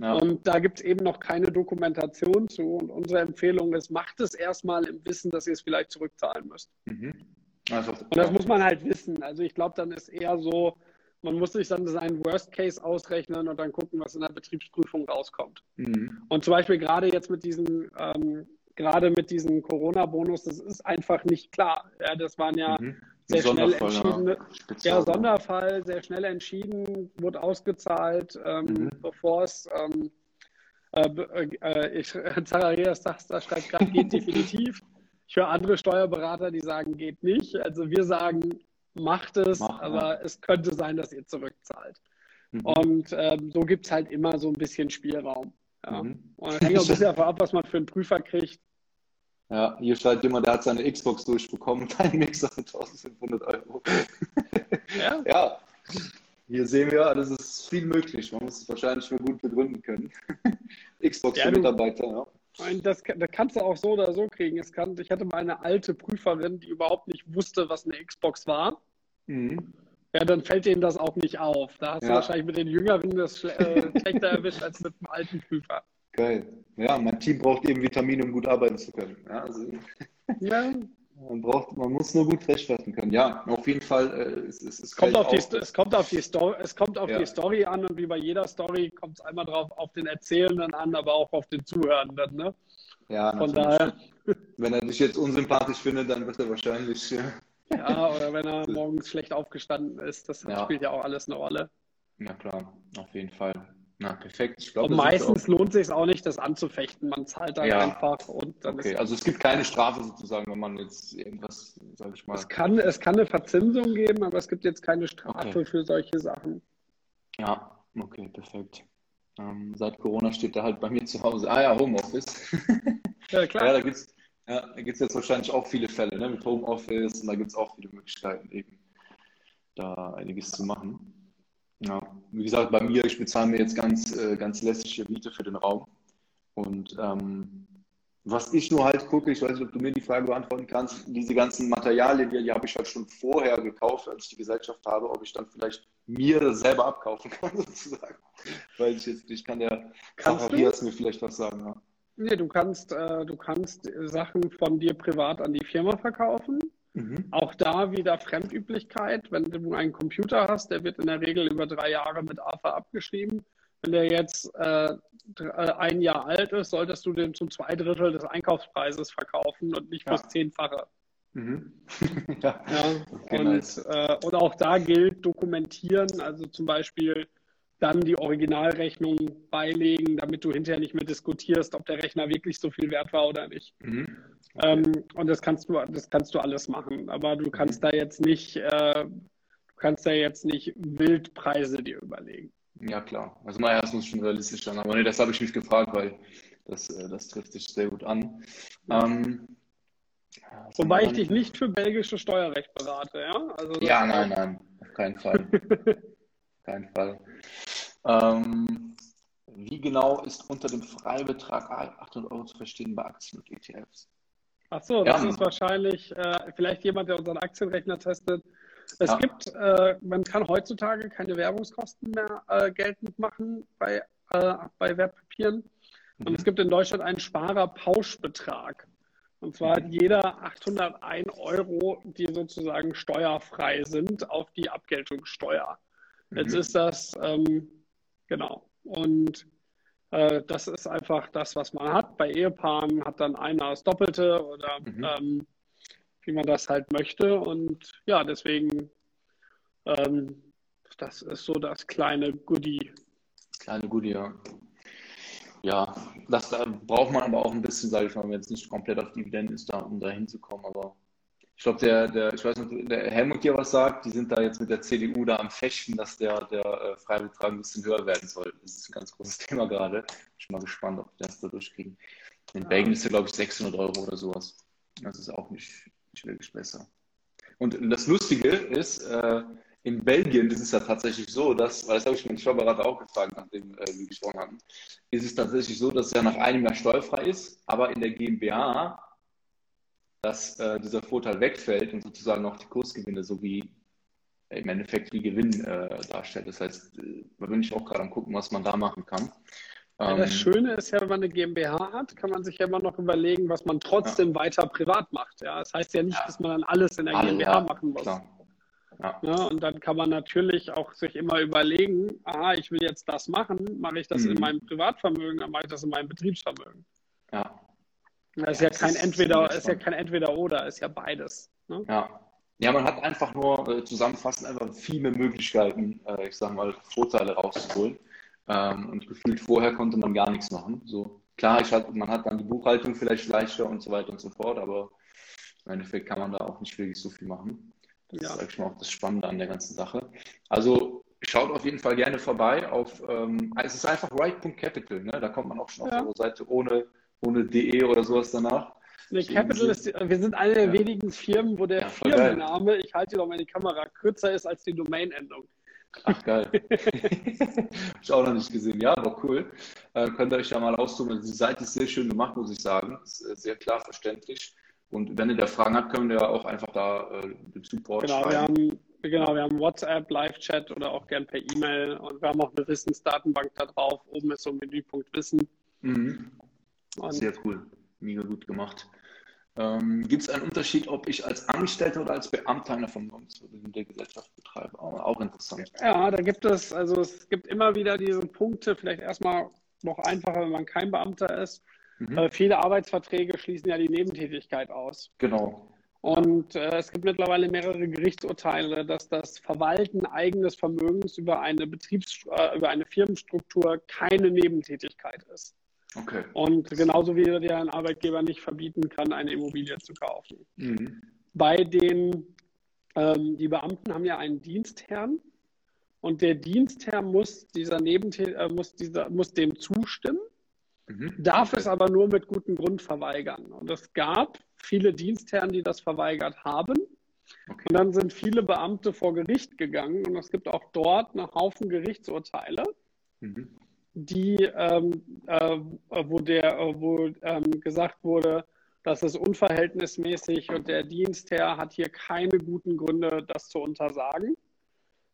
Ja. Und da gibt es eben noch keine Dokumentation zu. Und unsere Empfehlung ist, macht es erstmal im Wissen, dass ihr es vielleicht zurückzahlen müsst. Mhm. Also, und das muss man halt wissen. Also ich glaube, dann ist eher so, man muss sich dann seinen Worst Case ausrechnen und dann gucken, was in der Betriebsprüfung rauskommt. Mhm. Und zum Beispiel gerade jetzt mit diesen, ähm, gerade mit diesem Corona-Bonus, das ist einfach nicht klar. Ja, das waren ja mhm sehr schnell entschieden. Ja, Sonderfall, sehr schnell entschieden, wurde ausgezahlt, ähm, mhm. bevor es ähm, äh, äh, ich, Zacharias da schreibt gerade, geht definitiv. Ich höre andere Steuerberater, die sagen, geht nicht. Also wir sagen, macht es, Mach, aber ja. es könnte sein, dass ihr zurückzahlt. Mhm. Und ähm, so gibt es halt immer so ein bisschen Spielraum. Ja. Mhm. Und hängt auch ein bisschen davon ab, was man für einen Prüfer kriegt. Ja, hier schreibt jemand, der hat seine Xbox durchbekommen, kein Mixer für 1500 Euro. Ja? ja, hier sehen wir, das ist viel möglich. Man muss es wahrscheinlich nur gut begründen können. Xbox ja, für Mitarbeiter, ja. Das, das, kannst du auch so oder so kriegen. Es kann, ich hatte mal eine alte Prüferin, die überhaupt nicht wusste, was eine Xbox war. Mhm. Ja, dann fällt denen das auch nicht auf. Da hast ja. du wahrscheinlich mit den Jüngeren das äh, schlechter erwischt als mit dem alten Prüfer. Geil. Ja, mein Team braucht eben Vitamine, um gut arbeiten zu können. Ja, also, ja. Man, braucht, man muss nur gut festhalten können. Ja, auf jeden Fall. Äh, es, es, es, kommt auf die, es kommt auf die Story, es kommt auf ja. die Story an und wie bei jeder Story kommt es einmal drauf auf den Erzählenden an, aber auch auf den Zuhörenden. Ne? Ja, Von daher. Wenn er dich jetzt unsympathisch findet, dann wird er wahrscheinlich. Ja, ja oder wenn er morgens schlecht aufgestanden ist, das ja. spielt ja auch alles eine Rolle. Ja, klar, auf jeden Fall. Na, perfekt. Ich glaub, und meistens lohnt es sich auch nicht, das anzufechten. Man zahlt dann ja. einfach und dann okay. Also es gibt keine Strafe sozusagen, wenn man jetzt irgendwas, sage ich mal. Es kann, es kann eine Verzinsung geben, aber es gibt jetzt keine Strafe okay. für solche Sachen. Ja, okay, perfekt. Ähm, seit Corona steht er halt bei mir zu Hause. Ah ja, Homeoffice. ja, klar. Ja, da gibt es ja, da gibt's jetzt wahrscheinlich auch viele Fälle ne, mit Homeoffice und da gibt es auch viele Möglichkeiten, eben da einiges zu machen. Ja, wie gesagt, bei mir, ich bezahle mir jetzt ganz, äh, ganz lässige Miete für den Raum. Und ähm, Was ich nur halt gucke, ich weiß nicht, ob du mir die Frage beantworten kannst, diese ganzen Materialien, die, die habe ich halt schon vorher gekauft, als ich die Gesellschaft habe, ob ich dann vielleicht mir selber abkaufen kann, sozusagen. Weil ich jetzt, ich kann ja Zacharias mir vielleicht was sagen. Ja. Nee, du kannst, äh, du kannst Sachen von dir privat an die Firma verkaufen. Mhm. Auch da wieder Fremdüblichkeit. Wenn du einen Computer hast, der wird in der Regel über drei Jahre mit AFA abgeschrieben. Wenn der jetzt äh, äh, ein Jahr alt ist, solltest du den zum zwei Drittel des Einkaufspreises verkaufen und nicht ja. fürs Zehnfache. Mhm. ja. ja. Okay, und, nice. äh, und auch da gilt dokumentieren, also zum Beispiel dann die Originalrechnung beilegen, damit du hinterher nicht mehr diskutierst, ob der Rechner wirklich so viel wert war oder nicht. Mhm. Okay. Ähm, und das kannst du, das kannst du alles machen. Aber du kannst mhm. da jetzt nicht, äh, du kannst da jetzt nicht Wildpreise dir überlegen. Ja, klar. Also mal erst muss schon realistisch sein. Aber nee, das habe ich mich gefragt, weil das, äh, das trifft sich sehr gut an. Ähm, Wobei ich dich nicht für belgische Steuerrecht berate, ja? Also ja, nein, nein, auf keinen Fall. auf keinen Fall. Ähm, wie genau ist unter dem Freibetrag 800 Euro zu verstehen bei Aktien und ETFs? Ach so, das ja. ist wahrscheinlich äh, vielleicht jemand, der unseren Aktienrechner testet. Es ja. gibt, äh, man kann heutzutage keine Werbungskosten mehr äh, geltend machen bei, äh, bei Wertpapieren. Mhm. Und es gibt in Deutschland einen Sparerpauschbetrag. Und zwar hat mhm. jeder 801 Euro, die sozusagen steuerfrei sind, auf die Abgeltungssteuer. Mhm. Jetzt ist das, ähm, genau. Und äh, das ist einfach das, was man hat. Bei Ehepaaren hat dann einer das Doppelte oder mhm. ähm, wie man das halt möchte. Und ja, deswegen, ähm, das ist so das kleine Goodie. Kleine Goodie, ja. Ja, das da braucht man aber auch ein bisschen, sage ich mal, wenn jetzt nicht komplett auf Dividenden ist, da, um da hinzukommen. Aber ich glaube, der, der, ich weiß nicht, der Helmut dir was sagt, die sind da jetzt mit der CDU da am Fechten, dass der, der äh, Freibetrag ein bisschen höher werden soll. Das ist ein ganz großes Thema gerade. Ich bin mal gespannt, ob die das da durchkriegen. In ja. Belgien ist er, glaube ich, 600 Euro oder sowas. Das ist auch nicht, nicht wirklich besser. Und das Lustige ist, äh, in Belgien ist es ja tatsächlich so, dass, weil das habe ich meinen Steuerberater auch gefragt, nachdem äh, wir gesprochen haben, ist es tatsächlich so, dass es ja nach einem Jahr steuerfrei ist, aber in der GmbH, dass äh, dieser Vorteil wegfällt und sozusagen auch die Kursgewinne sowie im Endeffekt wie Gewinn äh, darstellt. Das heißt, äh, da bin ich auch gerade am gucken, was man da machen kann. Ja, das ähm, Schöne ist ja, wenn man eine GmbH hat, kann man sich ja immer noch überlegen, was man trotzdem ja. weiter privat macht. Ja, das heißt ja nicht, ja. dass man dann alles in der Alle, GmbH machen muss. Und dann kann man natürlich auch sich immer überlegen, aha, ich will jetzt das machen, mache ich das mhm. in meinem Privatvermögen, dann mache ich das in meinem Betriebsvermögen. Ja. Das ist ja, kein Entweder, ist ja kein Entweder-Oder, ist ja beides. Ne? Ja. Ja, man hat einfach nur äh, zusammenfassend einfach viele Möglichkeiten, äh, ich sage mal, Vorteile rauszuholen. Ähm, und gefühlt vorher konnte man gar nichts machen. So, klar, ich hatte, man hat dann die Buchhaltung vielleicht leichter und so weiter und so fort, aber im Endeffekt kann man da auch nicht wirklich so viel machen. Das ja. ist eigentlich auch das Spannende an der ganzen Sache. Also schaut auf jeden Fall gerne vorbei auf, ähm, es ist einfach right.capital, ne? da kommt man auch schon auf ja. der Seite ohne, ohne DE oder sowas danach. Nee, Capital ist, wir sind eine der ja. wenigen Firmen, wo der ja, Firmenname, ich halte hier noch meine Kamera, kürzer ist als die Domain-Endung. Ach, geil. Habe ich auch noch nicht gesehen. Ja, aber cool. Äh, könnt ihr euch ja mal aussuchen. Die Seite ist sehr schön gemacht, muss ich sagen. Ist äh, sehr klar verständlich. Und wenn ihr da Fragen habt, können wir auch einfach da äh, den Support genau, schreiben. Wir haben, genau, wir haben WhatsApp, Live-Chat oder auch gern per E-Mail. Und wir haben auch eine Wissensdatenbank da drauf. Oben ist so ein Menüpunkt Wissen. Mhm. Sehr cool. Mega gut gemacht. Ähm, Gibt es einen Unterschied, ob ich als Angestellter oder als Beamter einer Vermögensverwaltung der Gesellschaft betreibe? Auch interessant. Ja, da gibt es, also es gibt immer wieder diese Punkte, vielleicht erstmal noch einfacher, wenn man kein Beamter ist. Mhm. Äh, viele Arbeitsverträge schließen ja die Nebentätigkeit aus. Genau. Und äh, es gibt mittlerweile mehrere Gerichtsurteile, dass das Verwalten eigenes Vermögens über eine Betriebs äh, über eine Firmenstruktur keine Nebentätigkeit ist. Okay. Und genauso wie der ein Arbeitgeber nicht verbieten kann, eine Immobilie zu kaufen. Mhm. Bei den, ähm, die Beamten haben ja einen Dienstherrn und der Dienstherr muss dieser Nebentät äh, muss dieser muss dem zustimmen, mhm. darf es aber nur mit gutem Grund verweigern. Und es gab viele Dienstherren, die das verweigert haben. Okay. Und dann sind viele Beamte vor Gericht gegangen und es gibt auch dort einen Haufen Gerichtsurteile. Mhm die, ähm, äh, wo, der, wo ähm, gesagt wurde, das ist unverhältnismäßig und der Dienstherr hat hier keine guten Gründe, das zu untersagen.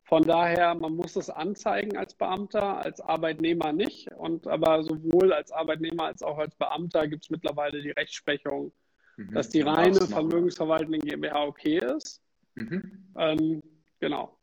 Von daher, man muss es anzeigen als Beamter, als Arbeitnehmer nicht. Und aber sowohl als Arbeitnehmer als auch als Beamter gibt es mittlerweile die Rechtsprechung, mhm. dass die reine vermögensverwaltende GmbH okay ist. Mhm. Ähm, genau.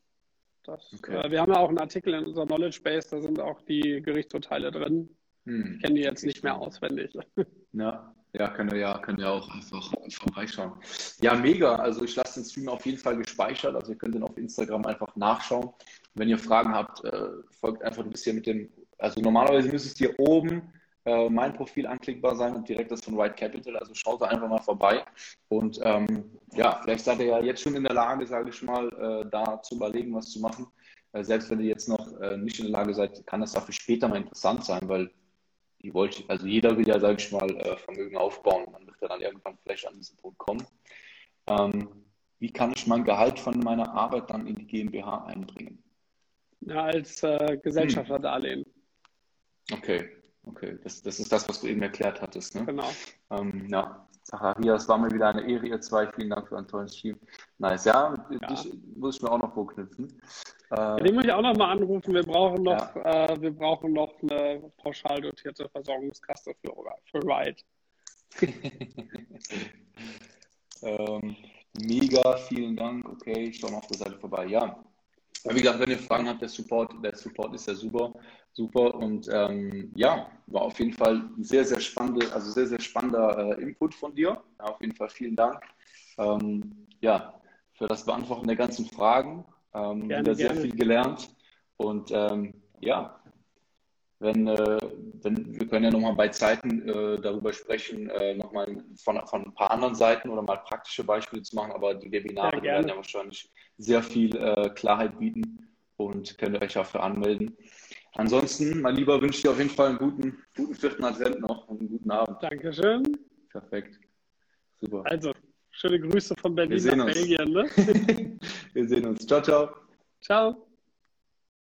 Das, okay. äh, wir haben ja auch einen Artikel in unserer Knowledge Base, da sind auch die Gerichtsurteile drin. Mhm. Ich kenne die jetzt nicht mehr auswendig. Ja, ja, könnt ihr ja, könnt ihr auch einfach vorbeischauen. Ja, mega. Also ich lasse den Stream auf jeden Fall gespeichert. Also ihr könnt den auf Instagram einfach nachschauen. Wenn ihr Fragen habt, äh, folgt einfach ein bisschen mit dem. Also normalerweise müsste es hier oben äh, mein Profil anklickbar sein und direkt das von White Capital. Also schaut da einfach mal vorbei. Und ähm, ja, vielleicht seid ihr ja jetzt schon in der Lage, sage ich mal, äh, da zu überlegen, was zu machen. Äh, selbst wenn ihr jetzt noch äh, nicht in der Lage seid, kann das dafür später mal interessant sein, weil die wollte, also jeder will ja, sage ich mal, äh, Vermögen aufbauen. Man wird ja dann irgendwann vielleicht an diesen Punkt kommen. Ähm, wie kann ich mein Gehalt von meiner Arbeit dann in die GmbH einbringen? Ja, als äh, Gesellschafterdarlehen. Hm. Okay, okay. Das, das ist das, was du eben erklärt hattest. Ne? Genau. Ähm, ja, Zacharias, war mir wieder eine Ehre, ihr zwei. Vielen Dank für einen tollen Stream. Nice, ja, ja. dich muss ich mir auch noch vorknüpfen. Äh, Den muss ich auch noch mal anrufen. Wir brauchen noch, ja. äh, wir brauchen noch eine pauschal dotierte Versorgungskasse für, für Ride. ähm, mega, vielen Dank. Okay, ich schaue mal auf der Seite vorbei. Ja, wie gesagt, wenn ihr Fragen habt, der Support, der Support ist ja super, super und ähm, ja, war auf jeden Fall ein sehr, sehr spannender, also sehr, sehr spannender äh, Input von dir. Ja, auf jeden Fall vielen Dank. Ähm, ja, für das Beantworten der ganzen Fragen. Ähm, gerne, wieder sehr gerne. viel gelernt und ähm, ja, wenn, äh, wenn, wir können ja nochmal bei Zeiten äh, darüber sprechen, äh, nochmal von, von ein paar anderen Seiten oder mal praktische Beispiele zu machen, aber die Webinare ja, werden ja wahrscheinlich sehr viel äh, Klarheit bieten und könnt ihr euch dafür anmelden. Ansonsten, mein Lieber, wünsche ich dir auf jeden Fall einen guten, guten vierten Advent noch und einen guten Abend. Dankeschön. Perfekt. Super. Also, schöne Grüße von Berlin nach Belgien. Ne? wir sehen uns. Ciao, ciao. Ciao.